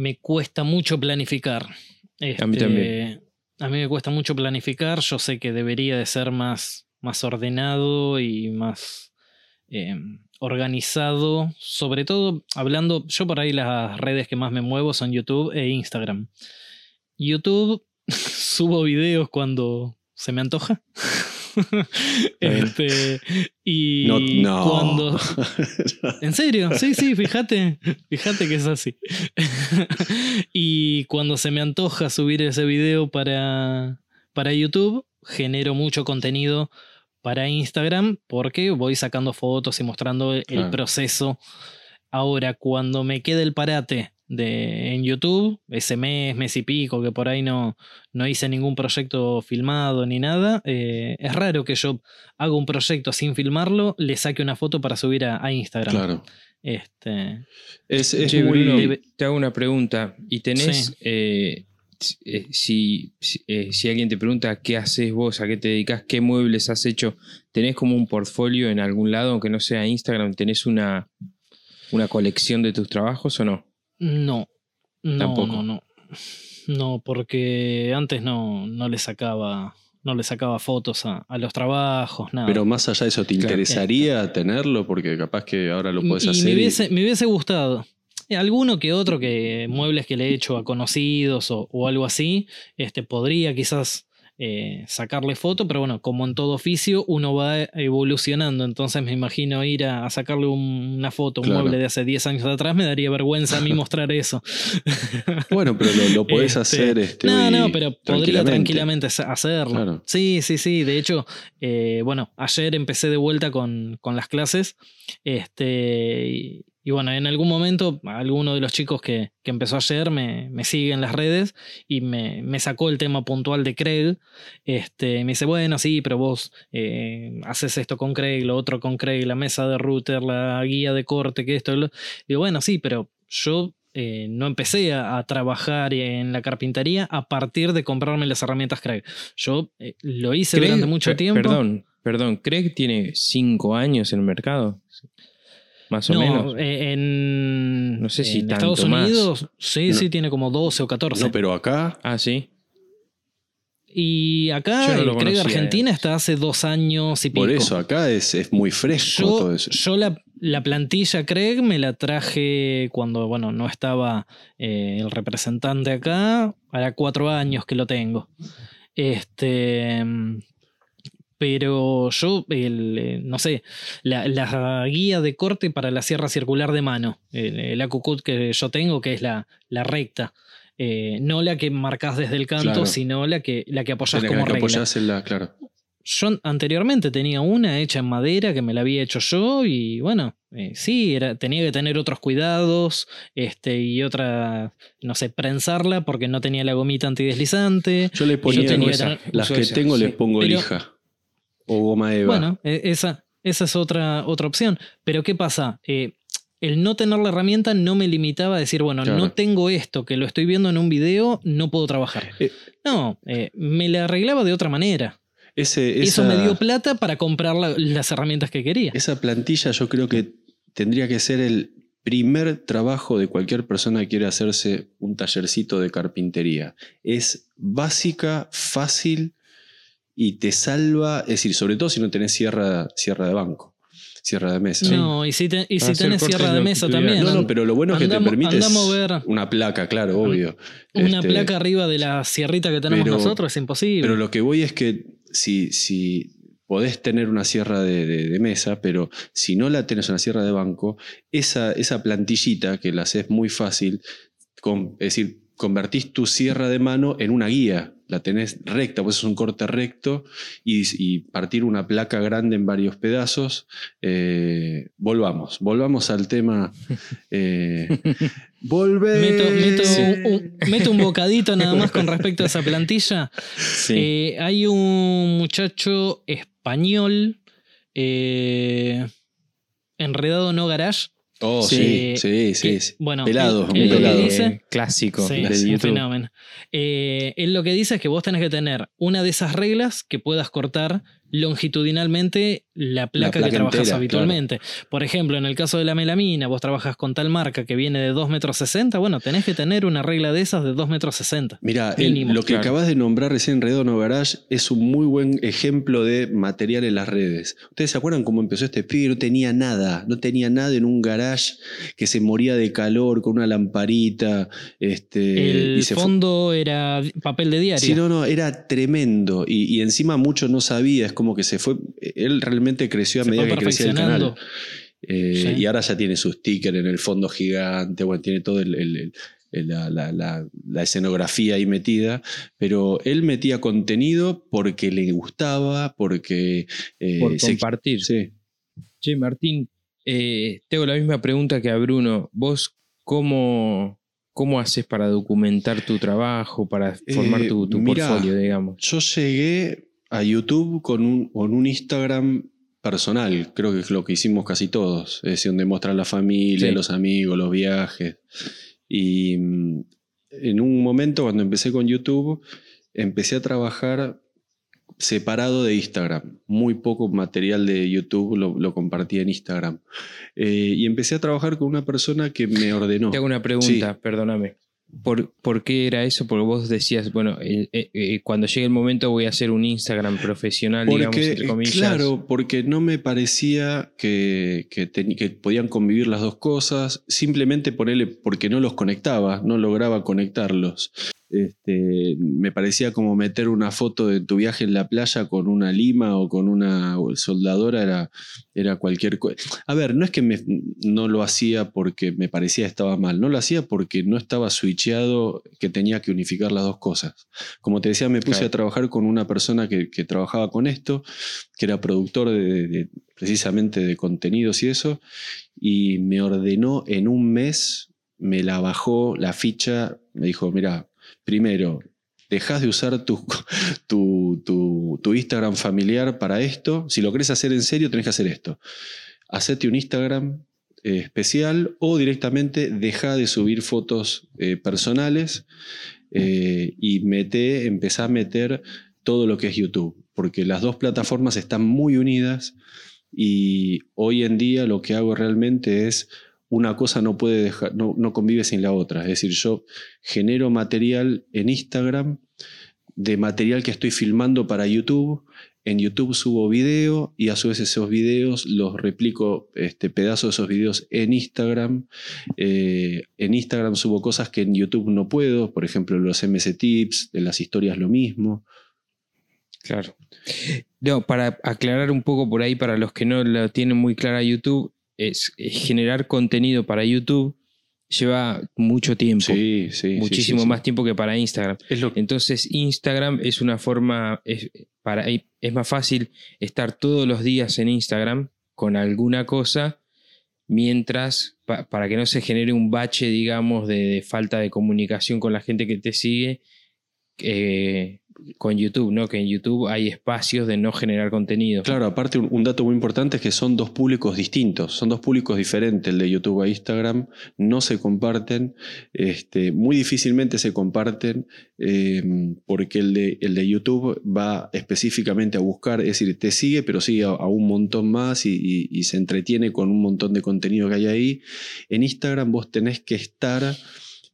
me cuesta mucho planificar. A mí Este, también. A mí me cuesta mucho planificar. Yo sé que debería de ser más, más ordenado y más eh, organizado. Sobre todo hablando, yo por ahí las redes que más me muevo son YouTube e Instagram. YouTube subo videos cuando se me antoja. este, y No, no. cuando ¿En serio? Sí, sí, fíjate. Fíjate que es así. y cuando se me antoja subir ese video para, para YouTube, genero mucho contenido para Instagram porque voy sacando fotos y mostrando el proceso. Ahora, cuando me quede el parate de, en YouTube, ese mes, mes y pico, que por ahí no, no hice ningún proyecto filmado ni nada, eh, es raro que yo haga un proyecto sin filmarlo, le saque una foto para subir a, a Instagram. claro. Este, Es, es Che, muy. Bruno, Debe- te hago una pregunta. ¿Y tenés, Sí. eh, si- eh, si, si, eh, si alguien te pregunta qué haces vos, a qué te dedicas, qué muebles has hecho, ¿tenés como un portfolio en algún lado, aunque no sea Instagram? ¿Tenés una, una colección de tus trabajos o no? No, no, Tampoco. no, no. No, porque antes no, no le sacaba. No le sacaba fotos a, a los trabajos, nada. Pero más allá de eso, ¿te Claro. interesaría tenerlo? Porque capaz que ahora lo puedes y hacer. me y- hubiese, me hubiese gustado. Eh, Alguno que otro que muebles que le he hecho a conocidos o, o algo así, este, podría quizás eh, sacarle foto, pero bueno, como en todo oficio, uno va evolucionando. Entonces me imagino ir a, a sacarle un- una foto, un Claro. mueble de hace 10 años atrás, me daría vergüenza a mí mostrar eso. Bueno, pero lo, lo podés Este, hacer. Este, no, no, pero podría tranquilamente hace- hacerlo. Claro. Sí, sí, sí. De hecho, eh, bueno, ayer empecé de vuelta con, con las clases. Este, y, y bueno, en algún momento, alguno de los chicos que, que empezó ayer me, me sigue en las redes y me, me sacó el tema puntual de Craig. Este, me dice, bueno, sí, pero vos eh, haces esto con Craig, lo otro con Craig, la mesa de router, la guía de corte, que esto. Lo... Digo, bueno, sí, pero yo eh, no empecé a, a trabajar en la carpintería a partir de comprarme las herramientas Craig. Yo eh, lo hice Craig- durante mucho tiempo. Perdón, perdón. ¿Craig tiene cinco años en el mercado? Más o no, menos. eh, en, No sé si en tanto Estados más. Unidos, sí, No. sí, tiene como 12 o 14. No, pero acá. Ah, sí. y acá, no el conocía, Argentina está hace dos años y pico. Por eso, acá es, es muy fresco Yo, todo eso. yo la, la plantilla Craig me la traje cuando, bueno, no estaba eh, el representante acá. Hará cuatro años que lo tengo. Este. Pero yo, el, eh, no sé, la, la guía de corte para la sierra circular de mano, el, el AcuCut que yo tengo, que es la, la recta. Eh, no la que marcas desde el canto, Claro. sino la que, la que apoyás Tenés como que regla. apoyás en la, claro. Yo anteriormente tenía una hecha en madera que me la había hecho yo y bueno, eh, sí, era, tenía que tener otros cuidados este, y otra, no sé, prensarla porque no tenía la gomita antideslizante. Yo le ponía tenía esa. las que esa, tengo sí. les pongo Pero- lija o goma eva. Bueno, e- esa, esa es otra, otra opción. Pero ¿qué pasa? Eh, el no tener la herramienta no me limitaba a decir, bueno, Claro. no tengo esto que lo estoy viendo en un video, no puedo trabajar. Eh, no, eh, me la arreglaba de otra manera. Ese, Eso me dio plata para comprar la- las herramientas que quería. Esa plantilla yo creo que tendría que ser el primer trabajo de cualquier persona que quiere hacerse un tallercito de carpintería. Es básica, fácil y te salva, es decir, sobre todo si no tenés sierra, sierra de banco, sierra de mesa. No, y si, te- y si tenés sierra de mesa también. No, no, pero lo bueno es que te permite es andamos ver una placa, claro, obvio. una Este, placa arriba de la sierrita que tenemos pero- nosotros es imposible. Pero lo que voy es que si, si podés tener una sierra de, de- de mesa, pero si no la tenés una sierra de banco, esa, esa plantillita que la haces muy fácil, con- es decir, convertís tu sierra de mano en una guía. La tenés recta, pues es un corte recto y, y partir una placa grande en varios pedazos. Eh, volvamos, volvamos al tema. Eh, volver. Meto, meto Sí. un, un- meto un bocadito nada más con respecto a esa plantilla. Sí. Eh, hay un muchacho español, eh, enredado no garage. Oh, Sí. sí, sí, sí. que, sí. bueno, pelado, él- él pelado. dice- clásico Sí, de es un YouTube. fenómeno. Eh, él lo que dice es que vos tenés que tener una de esas reglas que puedas cortar longitudinalmente la placa, placa que trabajas entera, habitualmente. Por ejemplo, en el caso de la melamina, vos trabajas con tal marca que viene de 2 metros 60, bueno, tenés que tener una regla de esas de 2 metros 60. Mira, lo que claro. acabas de nombrar recién, Redono Garage, es un muy buen ejemplo de material en las redes. ¿Ustedes se acuerdan cómo empezó este pibe? No tenía nada, no tenía nada en un garage que se moría de calor con una lamparita. Este, el y se fue- fondo era papel de diario. Sí, no, no, era tremendo. Y, y encima mucho no sabía, es como que se fue. Él realmente creció a Se medida que crecía el canal. Eh, Sí. Y ahora ya tiene su sticker en el fondo gigante, bueno, tiene todo el- el- el- el- la, la- la- la escenografía ahí metida, pero él metía contenido porque le gustaba, porque... eh, Por se- compartir. sí. Che, Martín, eh, tengo la misma pregunta que a Bruno. ¿Vos cómo, cómo haces para documentar tu trabajo, para formar tu, tu mirá, portfolio, digamos? Yo llegué a YouTube con un, con un Instagram personal, creo que es lo que hicimos casi todos, es decir, donde mostrar la familia, Sí. los amigos, los viajes. Y mm, en un momento cuando empecé con YouTube, empecé a trabajar separado de Instagram. Muy poco material de YouTube lo, lo compartía en Instagram. Eh, y empecé a trabajar con una persona que me ordenó. Te hago una pregunta, perdóname. ¿Por, por qué era eso? Porque vos decías, bueno, eh, eh, eh, cuando llegue el momento voy a hacer un Instagram profesional, digamos, Porque, entre comillas. claro, porque no me parecía que, que, podían convivir las dos cosas, simplemente ponerle, porque no los conectaba, no lograba conectarlos. Este, me parecía como meter una foto de tu viaje en la playa con una lima o con una soldadora, era, era cualquier cosa. A ver, no es que me- no lo hacía porque me parecía estaba mal, no lo hacía porque no estaba switcheado que tenía que unificar las dos cosas. Como te decía, me puse Claro. a trabajar con una persona que, que trabajaba con esto, que era productor de, de- precisamente de contenidos y eso, y me ordenó en un mes, me la bajó la ficha, me dijo, mira, primero, dejas de usar tu, Instagram familiar para esto, si lo querés hacer en serio, tenés que hacer esto. Hacete un Instagram eh, especial o directamente deja de subir fotos eh, personales eh, y mete, empezá a meter todo lo que es YouTube, porque las dos plataformas están muy unidas y hoy en día lo que hago realmente es una cosa no puede dejar, no, no convive sin la otra. Es decir, yo genero material en Instagram de material que estoy filmando para YouTube. En YouTube subo video y a su vez esos videos los replico, este, pedazos de esos videos en Instagram. Eh, en Instagram subo cosas que en YouTube no puedo, por ejemplo los MC Tips, en las historias lo mismo. Claro. No, para aclarar un poco por ahí, para los que no lo tienen muy clara YouTube, es, es generar contenido para YouTube lleva mucho tiempo. Sí, sí. sí, muchísimo sí, más tiempo que para Instagram. Lo Entonces Instagram es una forma, es, para, es más fácil estar todos los días en Instagram con alguna cosa, mientras, pa- para que no se genere un bache, digamos, de, de falta de comunicación con la gente que te sigue, eh, con YouTube, ¿no? Que en YouTube hay espacios de no generar contenido. Claro, aparte un, dato muy importante es que son dos públicos distintos, son dos públicos diferentes, el de YouTube a Instagram, no se comparten, este, muy difícilmente se comparten, eh, porque el de, el de YouTube va específicamente a buscar, es decir, te sigue, pero sigue a, un montón más y- y se entretiene con un montón de contenido que hay ahí. En Instagram vos tenés que estar...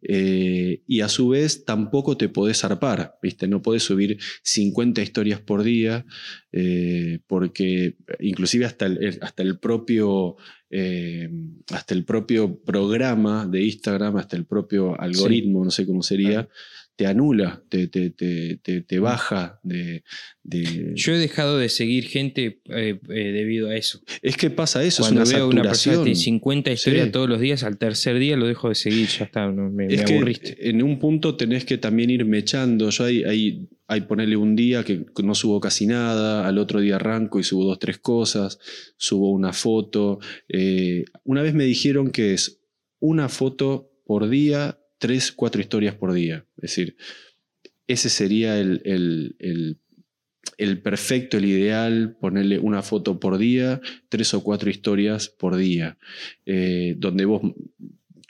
eh, y a su vez tampoco te podés zarpar, ¿viste? No podés subir 50 historias por día, eh, porque inclusive hasta el, el- hasta el propio eh, hasta el propio programa de Instagram, hasta el propio algoritmo, no sé cómo sería, te anula, te, te, te, te- te baja de, de- Yo he dejado de seguir gente eh, eh, debido a eso. Es que pasa eso, Cuando es una veo una persona que tiene 50 historias Sí. todos los días, al tercer día lo dejo de seguir, ya está, no, me, Es me que aburriste. en un punto tenés que también ir mechando. Yo hay, hay, hay ponerle un día que no subo casi nada, al otro día arranco y subo dos, tres cosas, subo una foto. Eh, una vez me dijeron que es una foto por día, tres, cuatro historias por día. Es decir, ese sería el, el- el- perfecto, el ideal, ponerle una foto por día, tres o cuatro historias por día, eh, donde vos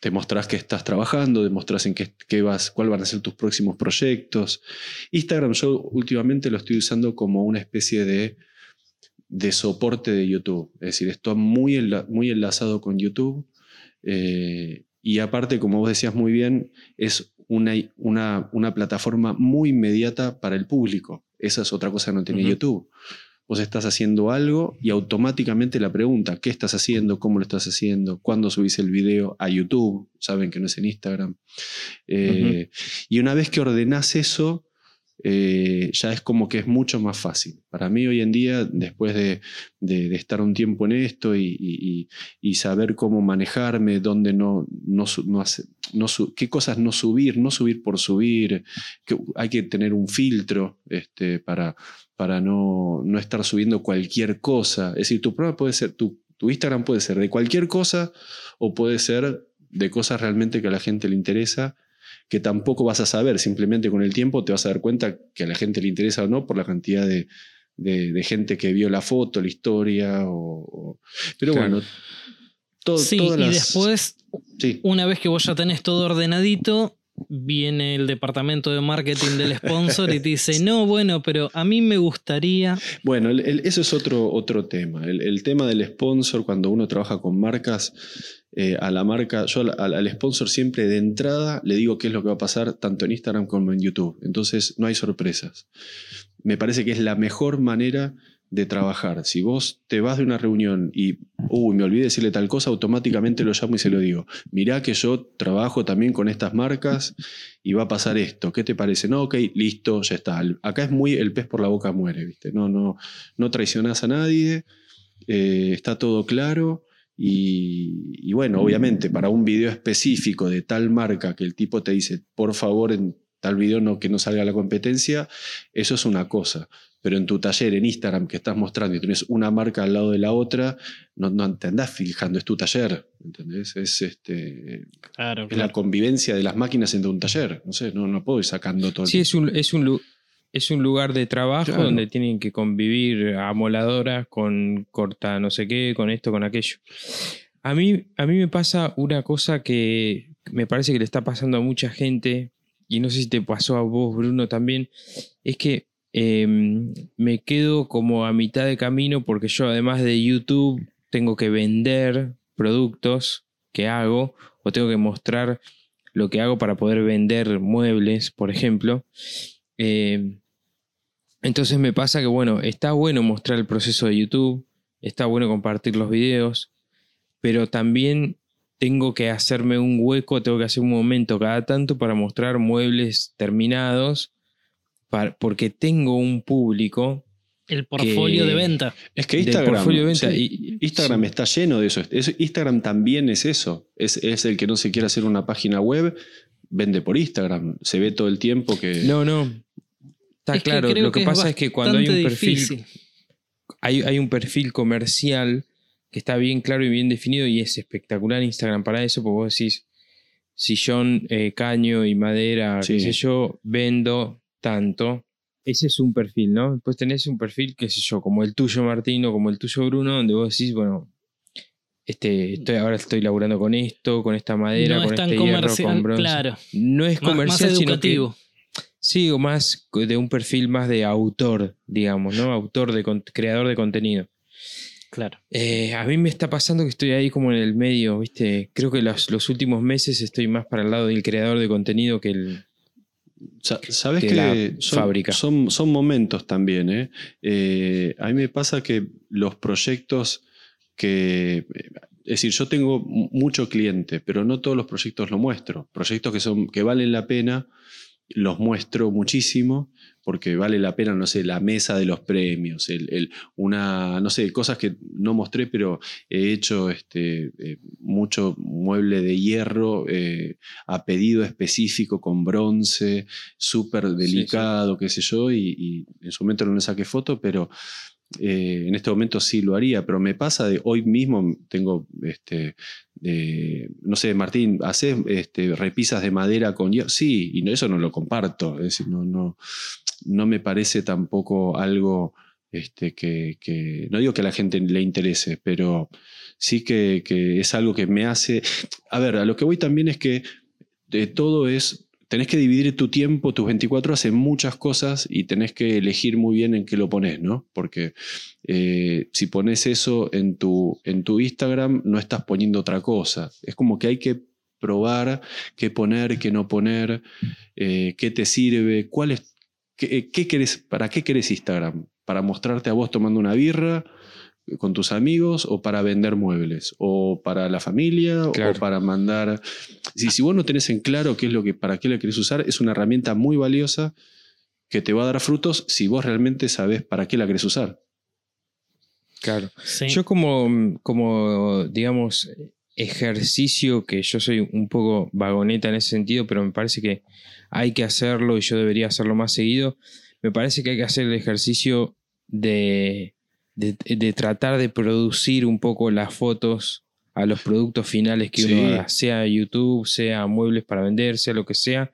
te mostrás que estás trabajando, demostrás en qué, qué vas, cuál van a ser tus próximos proyectos. Instagram yo últimamente lo estoy usando como una especie de, de soporte de YouTube. Es decir, está muy, muy enlazado con YouTube. eh, y aparte, como vos decías muy bien, es una, una, una plataforma muy inmediata para el público. Esa es otra cosa que no tiene. YouTube. Vos estás haciendo algo y automáticamente la pregunta, ¿qué estás haciendo? ¿Cómo lo estás haciendo? ¿Cuándo subís el video a YouTube? Saben que no es en Instagram. Eh, Y una vez que ordenás eso, eh, ya es como que es mucho más fácil. Para mí hoy en día, después de, estar un tiempo en esto y, saber cómo manejarme, dónde no, qué cosas no subir, no subir por subir, hay que tener un filtro este, para, para no, no estar subiendo cualquier cosa. Es decir, tu programa puede ser, tu, tu Instagram puede ser de cualquier cosa o puede ser de cosas realmente que a la gente le interesa que tampoco vas a saber, simplemente con el tiempo te vas a dar cuenta que a la gente le interesa o no por la cantidad de, de- de gente que vio la foto, la historia. O, o- Pero Claro. bueno, to- Sí, todas y las- después, Sí. una vez que vos ya tenés todo ordenadito, viene el departamento de marketing del sponsor y dice, no, bueno, pero a mí me gustaría... Bueno, el- eso es otro, otro tema. El, tema del sponsor, cuando uno trabaja con marcas, eh, a la marca, yo al sponsor siempre de entrada le digo qué es lo que va a pasar tanto en Instagram como en YouTube. Entonces no hay sorpresas. Me parece que es la mejor manera de trabajar. Si vos te vas de una reunión y, uy, me olvidé decirle tal cosa, automáticamente lo llamo y se lo digo. Mirá que yo trabajo también con estas marcas y va a pasar esto. ¿Qué te parece? No, ok, listo, ya está. Acá es muy el pez por la boca muere, ¿viste? No, no, no traicionás a nadie, eh, está todo claro. Y, y bueno, obviamente, para un video específico de tal marca que el tipo te dice, por favor, en tal video no, que no salga la competencia, eso es una cosa. Pero en tu taller, en Instagram, que estás mostrando y tienes una marca al lado de la otra, no, no te andás fijando, es tu taller. ¿Entendés? Es, este, Claro, es la convivencia de las máquinas entre un taller. No sé, no, no puedo ir sacando todo el Sí, es un, es un, es un lugar de trabajo Claro. donde tienen que convivir amoladoras con corta no sé qué, con esto, con aquello. A mí, a mí me pasa una cosa que me parece que le está pasando a mucha gente, y no sé si te pasó a vos, Bruno, también, es que eh, me quedo como a mitad de camino porque yo además de YouTube tengo que vender productos que hago o tengo que mostrar lo que hago para poder vender muebles, por ejemplo. Eh, entonces me pasa que, bueno, está bueno mostrar el proceso de YouTube, está bueno compartir los videos, pero también tengo que hacerme un hueco, tengo que hacer un momento cada tanto para mostrar muebles terminados, para- porque tengo un público El portfolio Que- de venta. Es que Instagram, portfolio de venta. sí, Y- Instagram sí. está lleno de eso. Es- Instagram también es eso. Es, es el que no se quiere hacer una página web, vende por Instagram. Se ve todo el tiempo que... No, no. Está Es claro. Lo que, que pasa es que cuando hay un perfil, hay, hay un perfil comercial que está bien claro y bien definido y es espectacular Instagram para eso, porque vos decís sillón, eh, caño y madera, Sí. qué sé yo, vendo tanto. Ese es un perfil, ¿no? Después tenés un perfil, qué sé yo, como el tuyo, Martín, o como el tuyo, Bruno, donde vos decís, bueno, este, estoy, ahora estoy laburando con esto, con esta madera, no con es tan este hierro, comercial. con bronce. Claro. No es Más, más comercial, sino que educativo. Sí, o más de un perfil más de autor, digamos, ¿no? Autor de creador de contenido. Claro. Eh, a mí me está pasando que estoy ahí como en el medio, ¿viste? Creo que los, los últimos meses estoy más para el lado del creador de contenido que el. Sa- Sabes que que, la son, fábrica. Son, son momentos también. ¿eh? Eh, a mí me pasa que los proyectos que. Es decir, yo tengo mu- mucho cliente, pero no todos los proyectos los muestro. Proyectos que, son, que valen la pena, los muestro muchísimo, porque vale la pena, no sé, la mesa de los premios, el, el- una, no sé, cosas que no mostré, pero he hecho este, eh, mucho mueble de hierro eh, a pedido específico con bronce, súper delicado, qué sé yo, y, y en su momento no le saqué foto, pero eh, en este momento sí lo haría, pero me pasa de hoy mismo, tengo, este, no sé, Martín, ¿haces este, repisas de madera con hierro? Sí, y no, eso no lo comparto, es decir, no, no, no me parece tampoco algo este, que, no digo que a la gente le interese, pero sí que, que es algo que me hace, a ver, a lo que voy también es que de todo es tenés que dividir tu tiempo, tus 24 horas en muchas cosas y tenés que elegir muy bien en qué lo pones, ¿no? Porque eh, si pones eso en tu, en tu Instagram, no estás poniendo otra cosa. Es como que hay que probar qué poner, qué no poner, eh, qué te sirve, cuál es, qué, qué querés, para qué querés Instagram. ¿Para mostrarte a vos tomando una birra? con tus amigos o para vender muebles o para la familia Claro. o para mandar si, si vos no tenés en claro qué es lo que para qué lo querés usar es una herramienta muy valiosa que te va a dar frutos si vos realmente sabés para qué la querés usar Claro. Sí. Yo como, como, digamos, ejercicio, que yo soy un poco vagoneta en ese sentido, pero me parece que hay que hacerlo y yo debería hacerlo más seguido, me parece que hay que hacer el ejercicio de, de, de tratar de producir un poco las fotos a los productos finales que Sí. uno haga, sea YouTube, sea muebles para vender, sea lo que sea.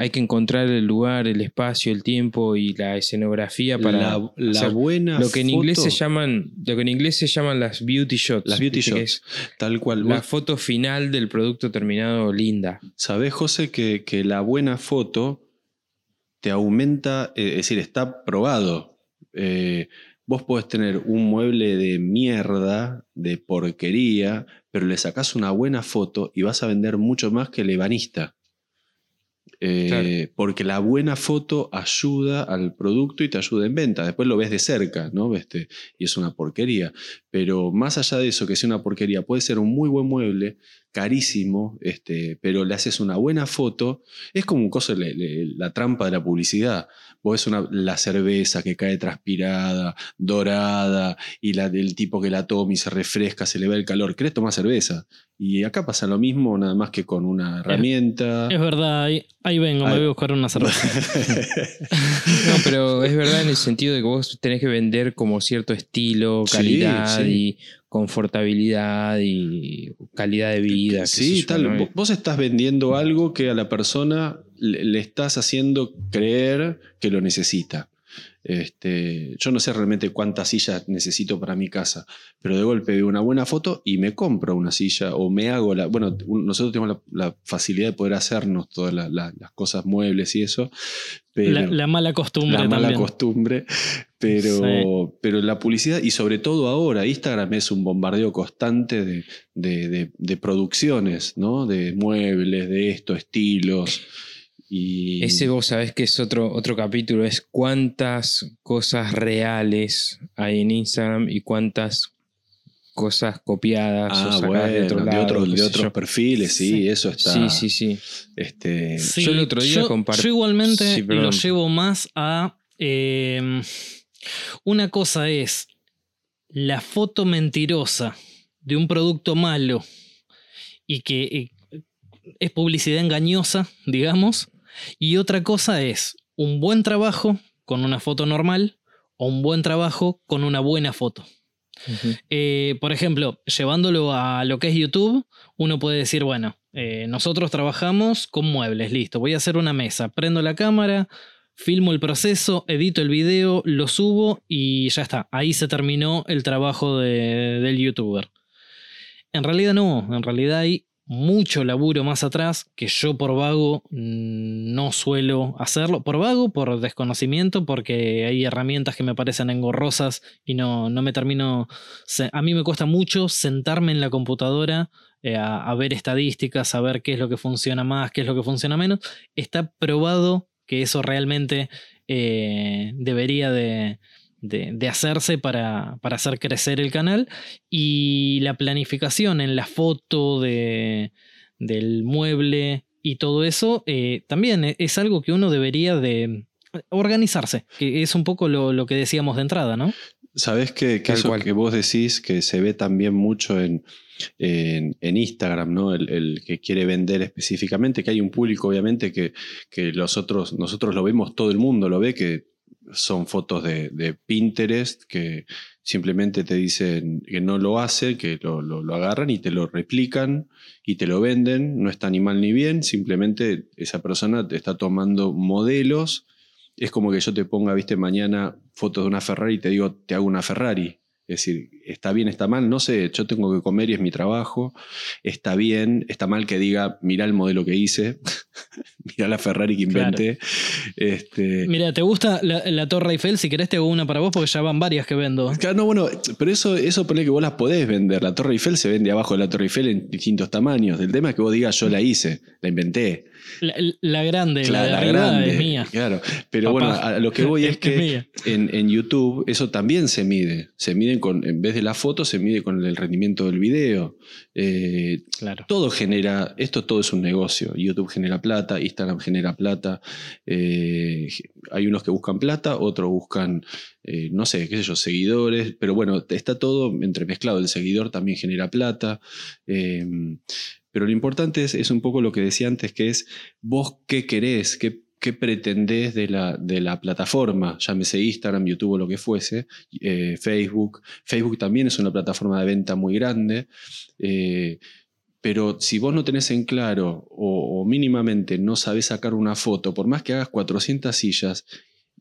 Hay que encontrar el lugar, el espacio, el tiempo y la escenografía para la, buena lo que en inglés se llaman lo que en inglés se llaman las beauty shots Las beauty shots. es tal cual. la foto final del producto terminado linda. Sabés José que, que la buena foto te aumenta eh, es decir está probado. Eh, vos podés tener un mueble de mierda de porquería pero le sacás una buena foto y vas a vender mucho más que el ebanista Eh. Porque la buena foto ayuda al producto y te ayuda en venta. Después lo ves de cerca, ¿no? Este, y es una porquería. Pero más allá de eso, que sea una porquería, puede ser un muy buen mueble, carísimo, este, pero le haces una buena foto. Es como un coso, le- le- la trampa de la publicidad. Vos ves una, la cerveza que cae transpirada, dorada, y la del tipo que la toma y se refresca, se le ve el calor. ¿Querés tomar cerveza? Y acá pasa lo mismo, nada más que con una herramienta. Es verdad, ahí, ahí vengo, me voy a buscar una cerveza. no pero es verdad en el sentido de que vos tenés que vender como cierto estilo calidad sí. y confortabilidad y calidad de vida Sí, yo, tal. ¿no? Vos- Vos estás vendiendo algo que a la persona le, le estás haciendo creer que lo necesita. Este, yo no sé realmente cuántas sillas necesito para mi casa, pero de golpe veo una buena foto y me compro una silla o me hago la. Bueno, nosotros tenemos la, la facilidad de poder hacernos todas la- la- las cosas muebles y eso, pero la, la mala costumbre la mala también. costumbre, pero, pero la publicidad y sobre todo ahora, Instagram es un bombardeo constante de, de- de- de producciones, ¿no? De muebles, de esto, estilos. Y ese vos sabés que es otro, otro capítulo, es cuántas cosas reales hay en Instagram y cuántas cosas copiadas o ah, sacadas bueno, de otro de, otro- otros yo. perfiles, sí, Sí. eso está. Sí, sí, sí. Este, Sí, Yo el otro día compartí- yo igualmente Sí, lo llevo más a. eh, Una cosa es la foto mentirosa de un producto malo y que eh, es publicidad engañosa, digamos, y otra cosa es un buen trabajo con una foto normal o un buen trabajo con una buena foto. Eh, por ejemplo, llevándolo a lo que es YouTube, uno puede decir, bueno, eh, nosotros trabajamos con muebles, listo, voy a hacer una mesa, prendo la cámara, filmo el proceso, edito el video, lo subo y ya está. Ahí se terminó el trabajo del youtuber. En realidad no, en realidad hay mucho laburo más atrás que yo por vago no suelo hacerlo. Por vago, por desconocimiento, porque hay herramientas que me parecen engorrosas y no, no me termino... A mí me cuesta mucho sentarme en la computadora eh, a, ver estadísticas, a ver qué es lo que funciona más, qué es lo que funciona menos. Está probado que eso realmente eh, debería de, de, hacerse para, para, hacer crecer el canal y la planificación en la foto de, del mueble y todo eso eh, también e, es algo que uno debería de organizarse, que es un poco lo, que decíamos de entrada, ¿no? Sabes que, que eso que vos decís que se ve también mucho en, en, Instagram, ¿no? El, que quiere vender específicamente, que hay un público obviamente que, que los otros, nosotros lo vemos, todo el mundo lo ve, que son fotos de, Pinterest que simplemente te dicen que no lo hacen, que lo, agarran y te lo replican y te lo venden. No está ni mal ni bien, simplemente esa persona te está tomando modelos. Es como que yo te ponga, viste, mañana fotos de una Ferrari y te digo, te hago una Ferrari. Es decir, está bien, está mal, no sé, yo tengo que comer y es mi trabajo. Está bien, está mal que diga, mira el modelo que hice, mira la Ferrari que inventé. Este... Mira, ¿te gusta la, Torre Eiffel? Si querés te hago una para vos porque ya van varias que vendo. Claro, no, bueno, pero eso, eso pone que vos las podés vender. La Torre Eiffel se vende abajo de la Torre Eiffel en distintos tamaños. El tema es que vos digas, yo la hice, la inventé. La, grande, la, de grande, es mía. Claro, pero bueno, a lo que voy es que en, en, YouTube eso también se mide. Se mide con, en vez de la foto, se mide con el rendimiento del video. Eh, claro. Todo genera, esto todo es un negocio. YouTube genera plata, Instagram genera plata. Eh, hay unos que buscan plata, otros buscan, eh, no sé, qué sé yo, seguidores, pero bueno, está todo entremezclado. El seguidor también genera plata. Pero lo importante es, es, un poco lo que decía antes, que es vos qué querés, qué, qué pretendés de la, de la, plataforma, llámese Instagram, YouTube o lo que fuese, eh, Facebook. Facebook también es una plataforma de venta muy grande. Eh, pero si vos no tenés en claro o, mínimamente no sabés sacar una foto, por más que hagas 400 sillas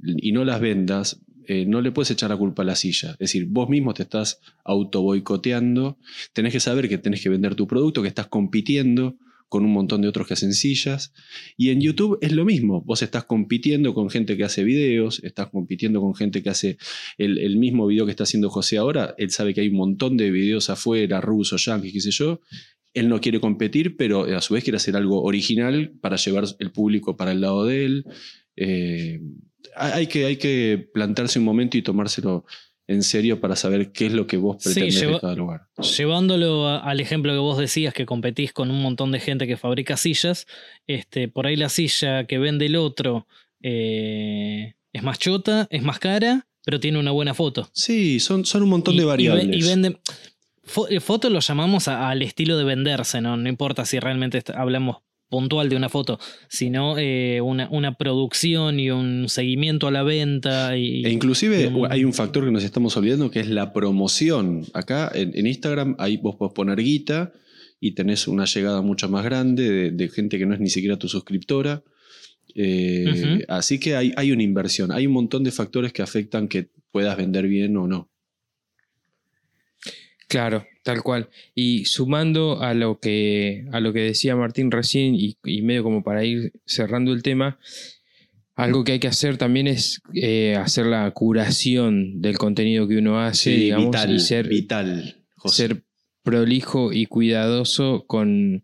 y no las vendas, eh, no le puedes echar la culpa a la silla. Es decir, vos mismo te estás auto boicoteando, tenés que saber que tenés que vender tu producto, que estás compitiendo con un montón de otros que hacen sillas. Y en YouTube es lo mismo, vos estás compitiendo con gente que hace videos, estás compitiendo con gente que hace el, mismo video que está haciendo José ahora, él sabe que hay un montón de videos afuera, rusos, yankees, qué sé yo, él no quiere competir, pero a su vez quiere hacer algo original para llevar el público para el lado de él. Eh, hay, que, hay que plantarse un momento y tomárselo en serio para saber qué es lo que vos pretendés de cada lugar. Llevándolo al ejemplo que vos decías, que competís con un montón de gente que fabrica sillas, este, por ahí la silla que vende el otro eh, es más chota, es más cara, pero tiene una buena foto. Sí, son, son un montón de variables. Y, vende, eh, foto lo llamamos al estilo de venderse, ¿no? No importa si realmente hablamos puntual de una foto, sino eh, una, una, producción y un seguimiento a la venta. Y, e inclusive hay un factor que nos estamos olvidando que es la promoción. Acá en, Instagram ahí vos podés poner guita y tenés una llegada mucho más grande de, gente que no es ni siquiera tu suscriptora. Eh, así que hay, hay una inversión, hay un montón de factores que afectan que puedas vender bien o no. Claro, tal cual. Y sumando a lo que, a lo que decía Martín recién y, medio como para ir cerrando el tema, algo que hay que hacer también es eh, hacer la curación del contenido que uno hace, digamos, vital, y ser, vital, ser prolijo y cuidadoso con,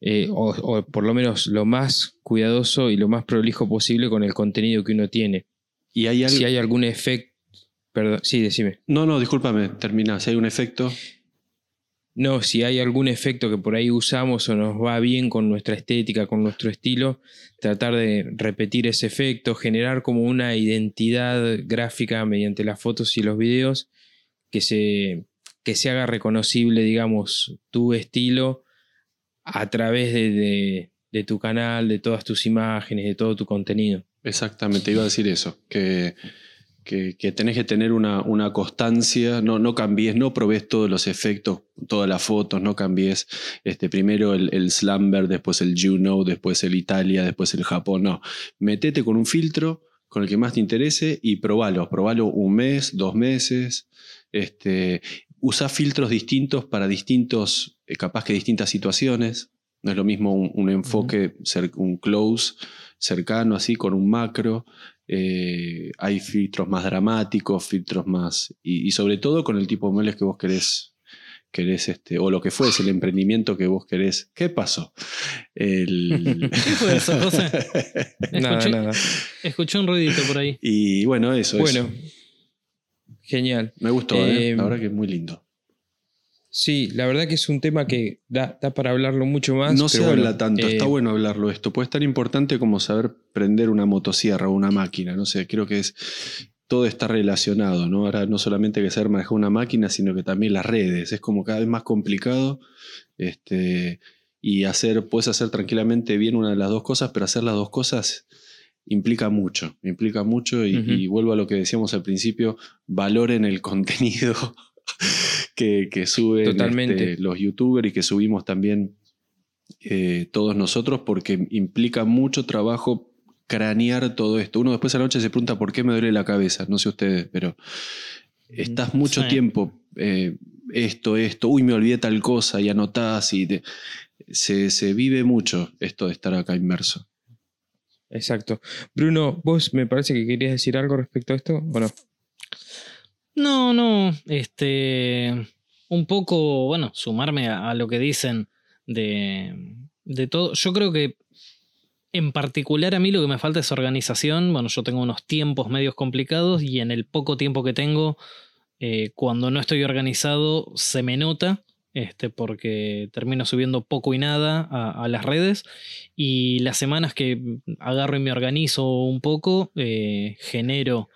eh, o, por lo menos lo más cuidadoso y lo más prolijo posible con el contenido que uno tiene. Y hay Si hay algún efecto Perdón, sí, decime. No, no, discúlpame, termina. Si hay un efecto. No, si hay algún efecto que por ahí usamos o nos va bien con nuestra estética, con nuestro estilo, tratar de repetir ese efecto, generar como una identidad gráfica mediante las fotos y los videos que se, que se haga reconocible, digamos, tu estilo a través de, de tu canal, de todas tus imágenes, de todo tu contenido. Exactamente, iba a decir eso, que que, tenés que tener una, una, constancia, no, no cambies, no probes todos los efectos, todas las fotos, no cambies este, primero el, el Slumber, después el Juno, después el Italia, después el Japón, no. Metete con un filtro con el que más te interese y probalo, probalo un mes, dos meses, este, usa filtros distintos para distintos, eh, capaz que distintas situaciones, no es lo mismo un, enfoque, un close cercano así con un macro, eh, hay filtros más dramáticos, filtros más. Y, sobre todo con el tipo de muebles que vos querés, querés este, o lo que fuese, el emprendimiento que vos querés. ¿Qué pasó? El... ¿Qué fue eso, José? nada, nada. Escuché un ruidito por ahí. Y bueno, eso. Bueno, genial. Me gustó, ¿eh? la verdad que es muy lindo. Sí, la verdad que es un tema que da, para hablarlo mucho más. No se habla tanto, está eh, bueno hablarlo esto. Puede estar importante como saber prender una motosierra o una máquina, no sé, creo que es todo está relacionado, ¿no? Ahora no solamente que saber manejar una máquina, sino que también las redes. Es como cada vez más complicado. Este, y hacer, puedes hacer tranquilamente bien una de las dos cosas, pero hacer las dos cosas implica mucho, implica mucho y, y vuelvo a lo que decíamos al principio, valoren el contenido que, suben este, los youtubers y que subimos también eh, todos nosotros porque implica mucho trabajo cranear todo esto. Uno después a la noche se pregunta por qué me duele la cabeza, no sé ustedes, pero estás mucho tiempo, eh, esto, esto, uy, me olvidé tal cosa y anotás y se, se vive mucho esto de estar acá inmerso. Exacto. Bruno, vos me parece que querías decir algo respecto a esto, ¿o no? No, no, este, un poco, bueno, sumarme a, lo que dicen de, de todo. Yo creo que en particular a mí lo que me falta es organización. Bueno, yo tengo unos tiempos medios complicados y en el poco tiempo que tengo, eh, cuando no estoy organizado, se me nota. Este, porque termino subiendo poco y nada a, las redes y las semanas que agarro y me organizo un poco, eh, genero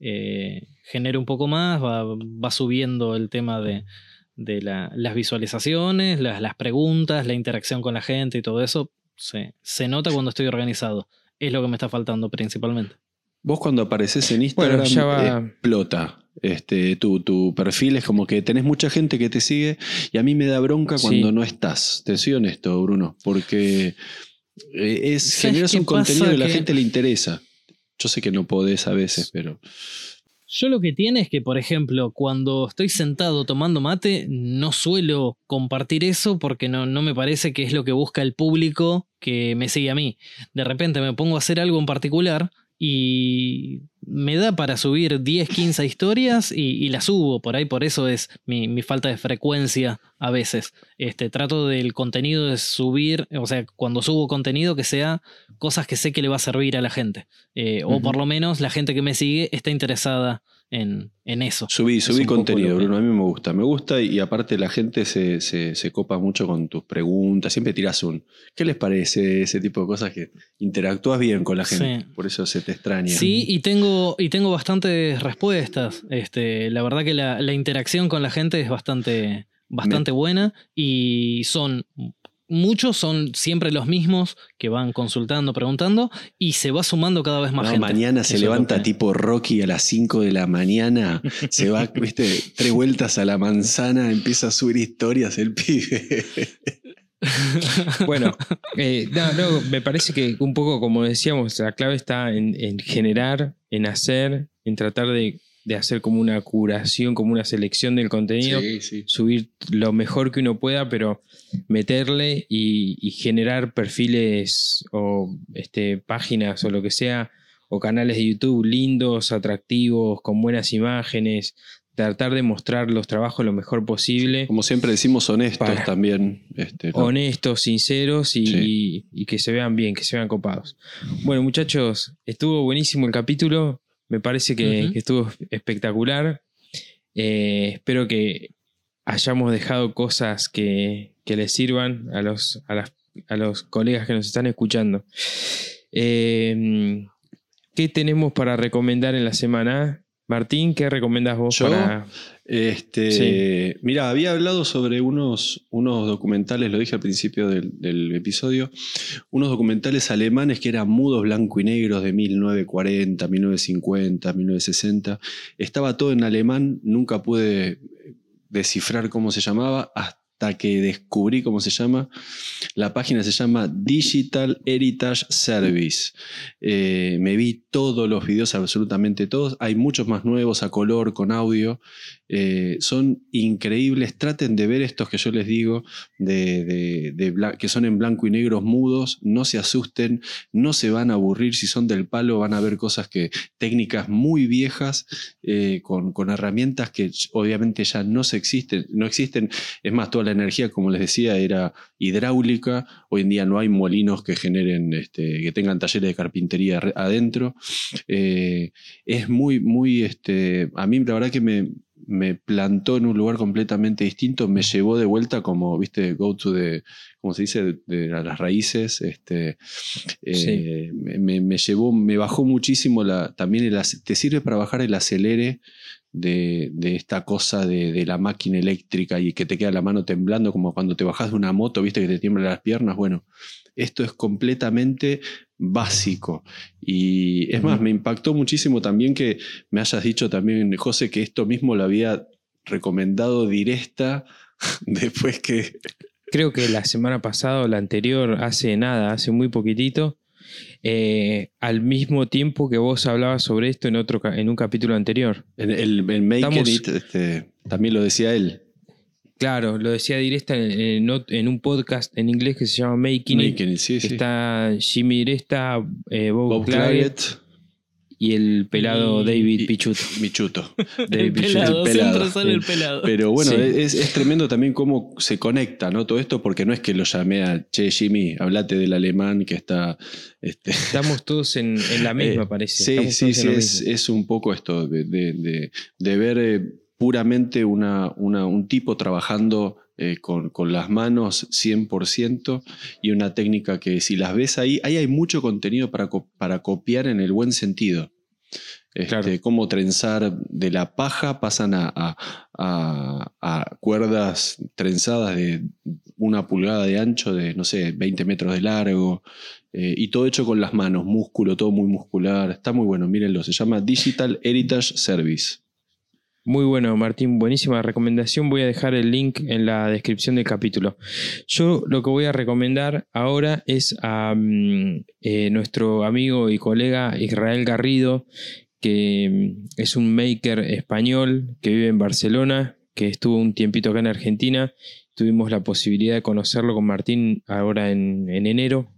eh, genera un poco más, va, subiendo el tema de, las visualizaciones, las, preguntas, la interacción con la gente y todo eso. Se, se nota cuando estoy organizado. Es lo que me está faltando principalmente. Vos cuando apareces en Instagram explota. Este, tu, tu, perfil es como que tenés mucha gente que te sigue y a mí me da bronca cuando no estás. Te soy honesto, Bruno, porque eh, es, generas un contenido que a la gente le interesa. Yo sé que no podés a veces, pero... Yo lo que tiene es que, por ejemplo, cuando estoy sentado tomando mate, no suelo compartir eso porque no, no, me parece que es lo que busca el público que me sigue a mí. De repente me pongo a hacer algo en particular y me da para subir 10, 15 historias y, las subo. Por ahí, por eso es mi, falta de frecuencia a veces. Este, trato del contenido de subir, o sea, cuando subo contenido que sea cosas que sé que le va a servir a la gente. Eh, o por lo menos la gente que me sigue está interesada en, eso. Subí, subí contenido, Bruno, a mí me gusta. Me gusta y, aparte la gente se, se, copa mucho con tus preguntas. Siempre tiras un. ¿Qué les parece ese tipo de cosas que interactúas bien con la gente? Por eso se te extraña. Sí, y tengo, y tengo bastantes respuestas. Este, la verdad que la, interacción con la gente es bastante, bastante buena y son muchos son siempre los mismos que van consultando, preguntando y se va sumando cada vez más gente. Mañana se levanta tipo Rocky a las 5 de la mañana, se va, viste, tres vueltas a la manzana, empieza a subir historias el pibe. bueno, eh, no, me parece que un poco como decíamos, la clave está en generar, en hacer, en tratar de de hacer como una curación, como una selección del contenido, subir lo mejor que uno pueda, pero meterle y, generar perfiles o este, páginas o lo que sea, o canales de YouTube lindos, atractivos, con buenas imágenes, tratar de mostrar los trabajos lo mejor posible. Como siempre decimos, honestos también. Este, honestos, sinceros y, que se vean bien, que se vean copados. Bueno, muchachos, estuvo buenísimo el capítulo. Me parece que, estuvo espectacular. Eh, espero que hayamos dejado cosas que, que les sirvan a los, a, las- a los colegas que nos están escuchando. Eh, ¿Qué tenemos para recomendar en la semana? Martín, ¿qué recomendás vos ¿Yo? para.? Este, Mira, había hablado sobre unos, unos documentales, lo dije al principio del, del episodio, unos documentales alemanes que eran mudos blanco y negros de 1940, 1950, 1960. Estaba todo en alemán, nunca pude descifrar cómo se llamaba hasta que descubrí cómo se llama. La página se llama Digital Heritage Service. Eh, me vi todos los videos, absolutamente todos. Hay muchos más nuevos a color, con audio. Eh, son increíbles. Traten de ver estos que yo les digo, de, que son en blanco y negros mudos. No se asusten, no se van a aburrir. Si son del palo, van a ver cosas que, técnicas muy viejas, eh, con, herramientas que obviamente ya no se existen, no existen. Es más, toda la energía, como les decía, era hidráulica. Hoy en día no hay molinos que generen, este, que tengan talleres de carpintería adentro. Eh, es muy, muy, este, a mí la verdad que me, me plantó en un lugar completamente distinto, me llevó de vuelta como, viste, go to the, como se dice, de, de a las raíces, este, eh, me, me- me llevó, me bajó muchísimo la, también el, te sirve para bajar el acelere de, de esta cosa de, de la máquina eléctrica y que te queda la mano temblando como cuando te bajas de una moto, viste que te tiemblan las piernas, bueno, esto es completamente básico. Y es más, me impactó muchísimo también que me hayas dicho también, José, que esto mismo lo había recomendado directa después que... Creo que la semana pasada o la anterior, hace nada, hace muy poquitito. eh, al mismo tiempo que vos hablabas sobre esto en, otro, en un capítulo anterior. El, el, el Make Estamos- It, este, también lo decía él. Claro, lo decía directa en, en ot- en un podcast en inglés que se llama Making It, Making It, sí, que sí. está Jimmy Diresta, eh, Bob, Bob y el pelado Y- David y- Pichut. Michuto. El David pelado, el pelado. siempre sale el pelado. Pero bueno, Sí. es, es tremendo también cómo se conecta, ¿no? Todo esto, porque no es que lo llamé a, che, Jimmy, hablate del alemán que está... Este, Estamos todos en, en la misma, Eh, parece. Sí, Estamos sí, sí, es, un poco esto de, de- de- de ver eh, puramente una, una- un tipo trabajando eh, con, con las manos 100% y una técnica que si las ves ahí, ahí hay mucho contenido para, para copiar en el buen sentido. Este, Claro. Cómo trenzar de la paja, pasan a, a- a- a cuerdas trenzadas de una pulgada de ancho, de no sé, 20 metros de largo, eh, y todo hecho con las manos, músculo, todo muy muscular. Está muy bueno, mírenlo, se llama Digital Heritage Service. Muy bueno, Martín, buenísima recomendación. Voy a dejar el link en la descripción del capítulo. Yo lo que voy a recomendar ahora es a mm, eh, nuestro amigo y colega Israel Garrido, que mm, es un maker español que vive en Barcelona, que estuvo un tiempito acá en Argentina. Tuvimos la posibilidad de conocerlo con Martín ahora en, en enero.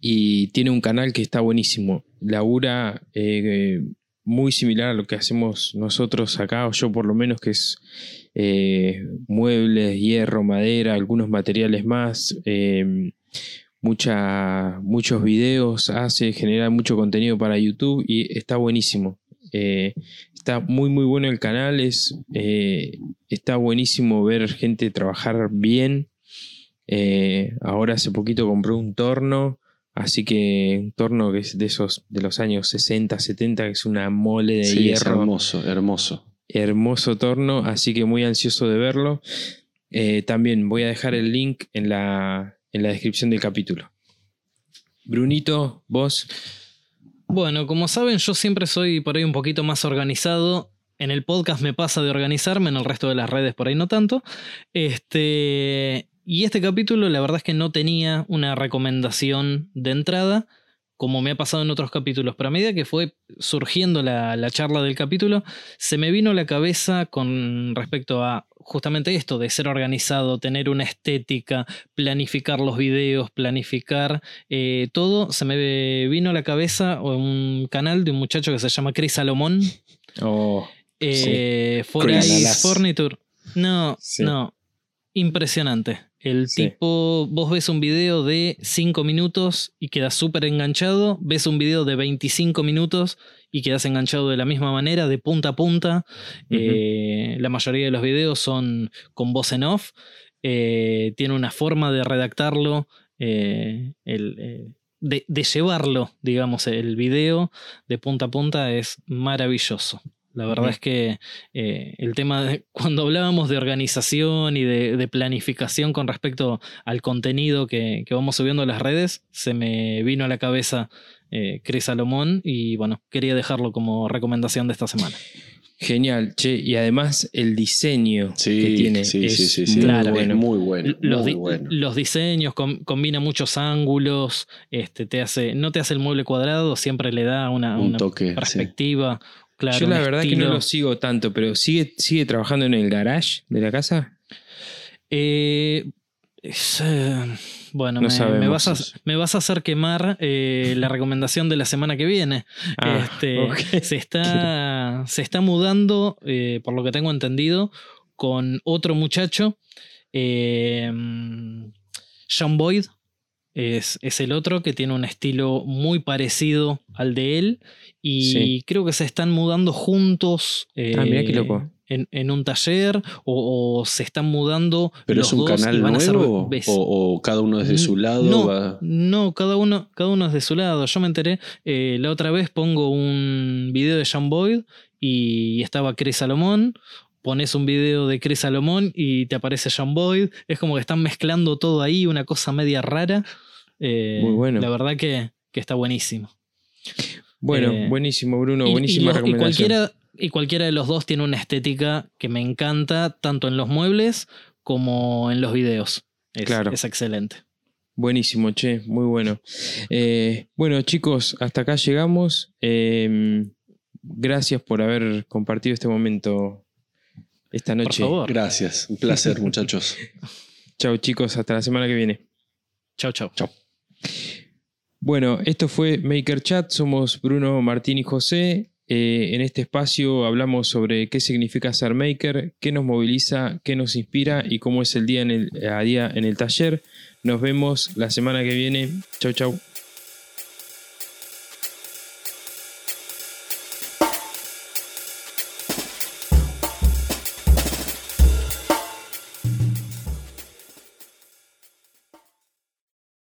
Y tiene un canal que está buenísimo. Labura eh, muy similar a lo que hacemos nosotros acá, o yo por lo menos, que es eh, muebles, hierro, madera, algunos materiales más, eh, muchos videos, hace, genera mucho contenido para YouTube y está buenísimo. Eh, está muy muy bueno el canal, es, eh, está buenísimo ver gente trabajar bien. Ahora hace poquito compré un torno, así que un torno que es de esos de los años 60, 70, que es una mole de Sí, es hierro hermoso, hermoso. hermoso torno, así que muy ansioso de verlo. Eh, también voy a dejar el link en la, en la descripción del capítulo. Brunito, vos. Bueno, como saben, yo siempre soy por ahí un poquito más organizado. En el podcast me pasa de organizarme, en el resto de las redes por ahí no tanto. Este, y este capítulo la verdad es que no tenía una recomendación de entrada, como me ha pasado en otros capítulos, pero a medida que fue surgiendo la, la charla del capítulo, se me vino a la cabeza con respecto a justamente esto de ser organizado, tener una estética, planificar los videos, planificar eh, todo, se me vino a la cabeza un canal de un muchacho que se llama Chris Salomón. Oh, Eh, Chris. Eyes Furniture. No, Sí. no. Impresionante. El Sí. tipo, vos ves un video de 5 minutos y quedas súper enganchado, ves un video de 25 minutos y quedas enganchado de la misma manera, de punta a punta. Eh, la mayoría de los videos son con voz en off. Eh, tiene una forma de redactarlo, eh, el, eh, de, de llevarlo, digamos, el video de punta a punta es maravilloso. La verdad es que eh, el tema de cuando hablábamos de organización y de, de planificación con respecto al contenido que, que vamos subiendo a las redes, se me vino a la cabeza eh, Chris Salomón y bueno, quería dejarlo como recomendación de esta semana. Genial, che. Y además el diseño Sí, que tiene sí, es sí, sí, sí. muy Claro. Es bueno. muy bueno. Los, muy di- bueno. los diseños com- combina muchos ángulos, este, te hace, no te hace el mueble cuadrado, siempre le da una, Un una toque. sí. perspectiva. Claro, Yo la verdad que no lo sigo tanto, pero ¿sigue, sigue trabajando en el garage de la casa? Eh, es, eh, bueno, No me, vas a, me vas a hacer quemar eh, la recomendación de la semana que viene. Ah, Este, se, está, se está mudando, eh, por lo que tengo entendido, con otro muchacho. John Boyd es, es el otro que tiene un estilo muy parecido al de él. Y Sí. creo que se están mudando juntos. Ah, qué eh, loco. En, en un taller o, o se están mudando. ¿Pero los es un dos canal van a ser nuevo? O, o cada uno desde su lado? no, va- no, cada uno, cada uno es de su lado. Yo me enteré, eh, la otra vez pongo un video de John Boyd y estaba Chris Salomón. Pones un video de Chris Salomón y te aparece John Boyd. Es como que están mezclando todo ahí, una cosa media rara. Eh, Muy bueno. La verdad que, que está buenísimo. Bueno, Eh, buenísimo, Bruno. Y- y, buenísima los- y recomendación. cualquiera, y cualquiera de los dos tiene una estética que me encanta, tanto en los muebles como en los videos. Es, Claro. es excelente. Buenísimo, che, muy bueno. Eh, bueno, chicos, hasta acá llegamos. Eh, gracias por haber compartido este momento esta Por noche. favor. Gracias. Un placer, muchachos. Chao, chicos, hasta la semana que viene. Chau, chau. Bueno, esto fue Maker Chat. Somos Bruno, Martín y José. Eh, en este espacio hablamos sobre qué significa ser maker, qué nos moviliza, qué nos inspira y cómo es el día en el, a día en el taller. Nos vemos la semana que viene. Chau, chau.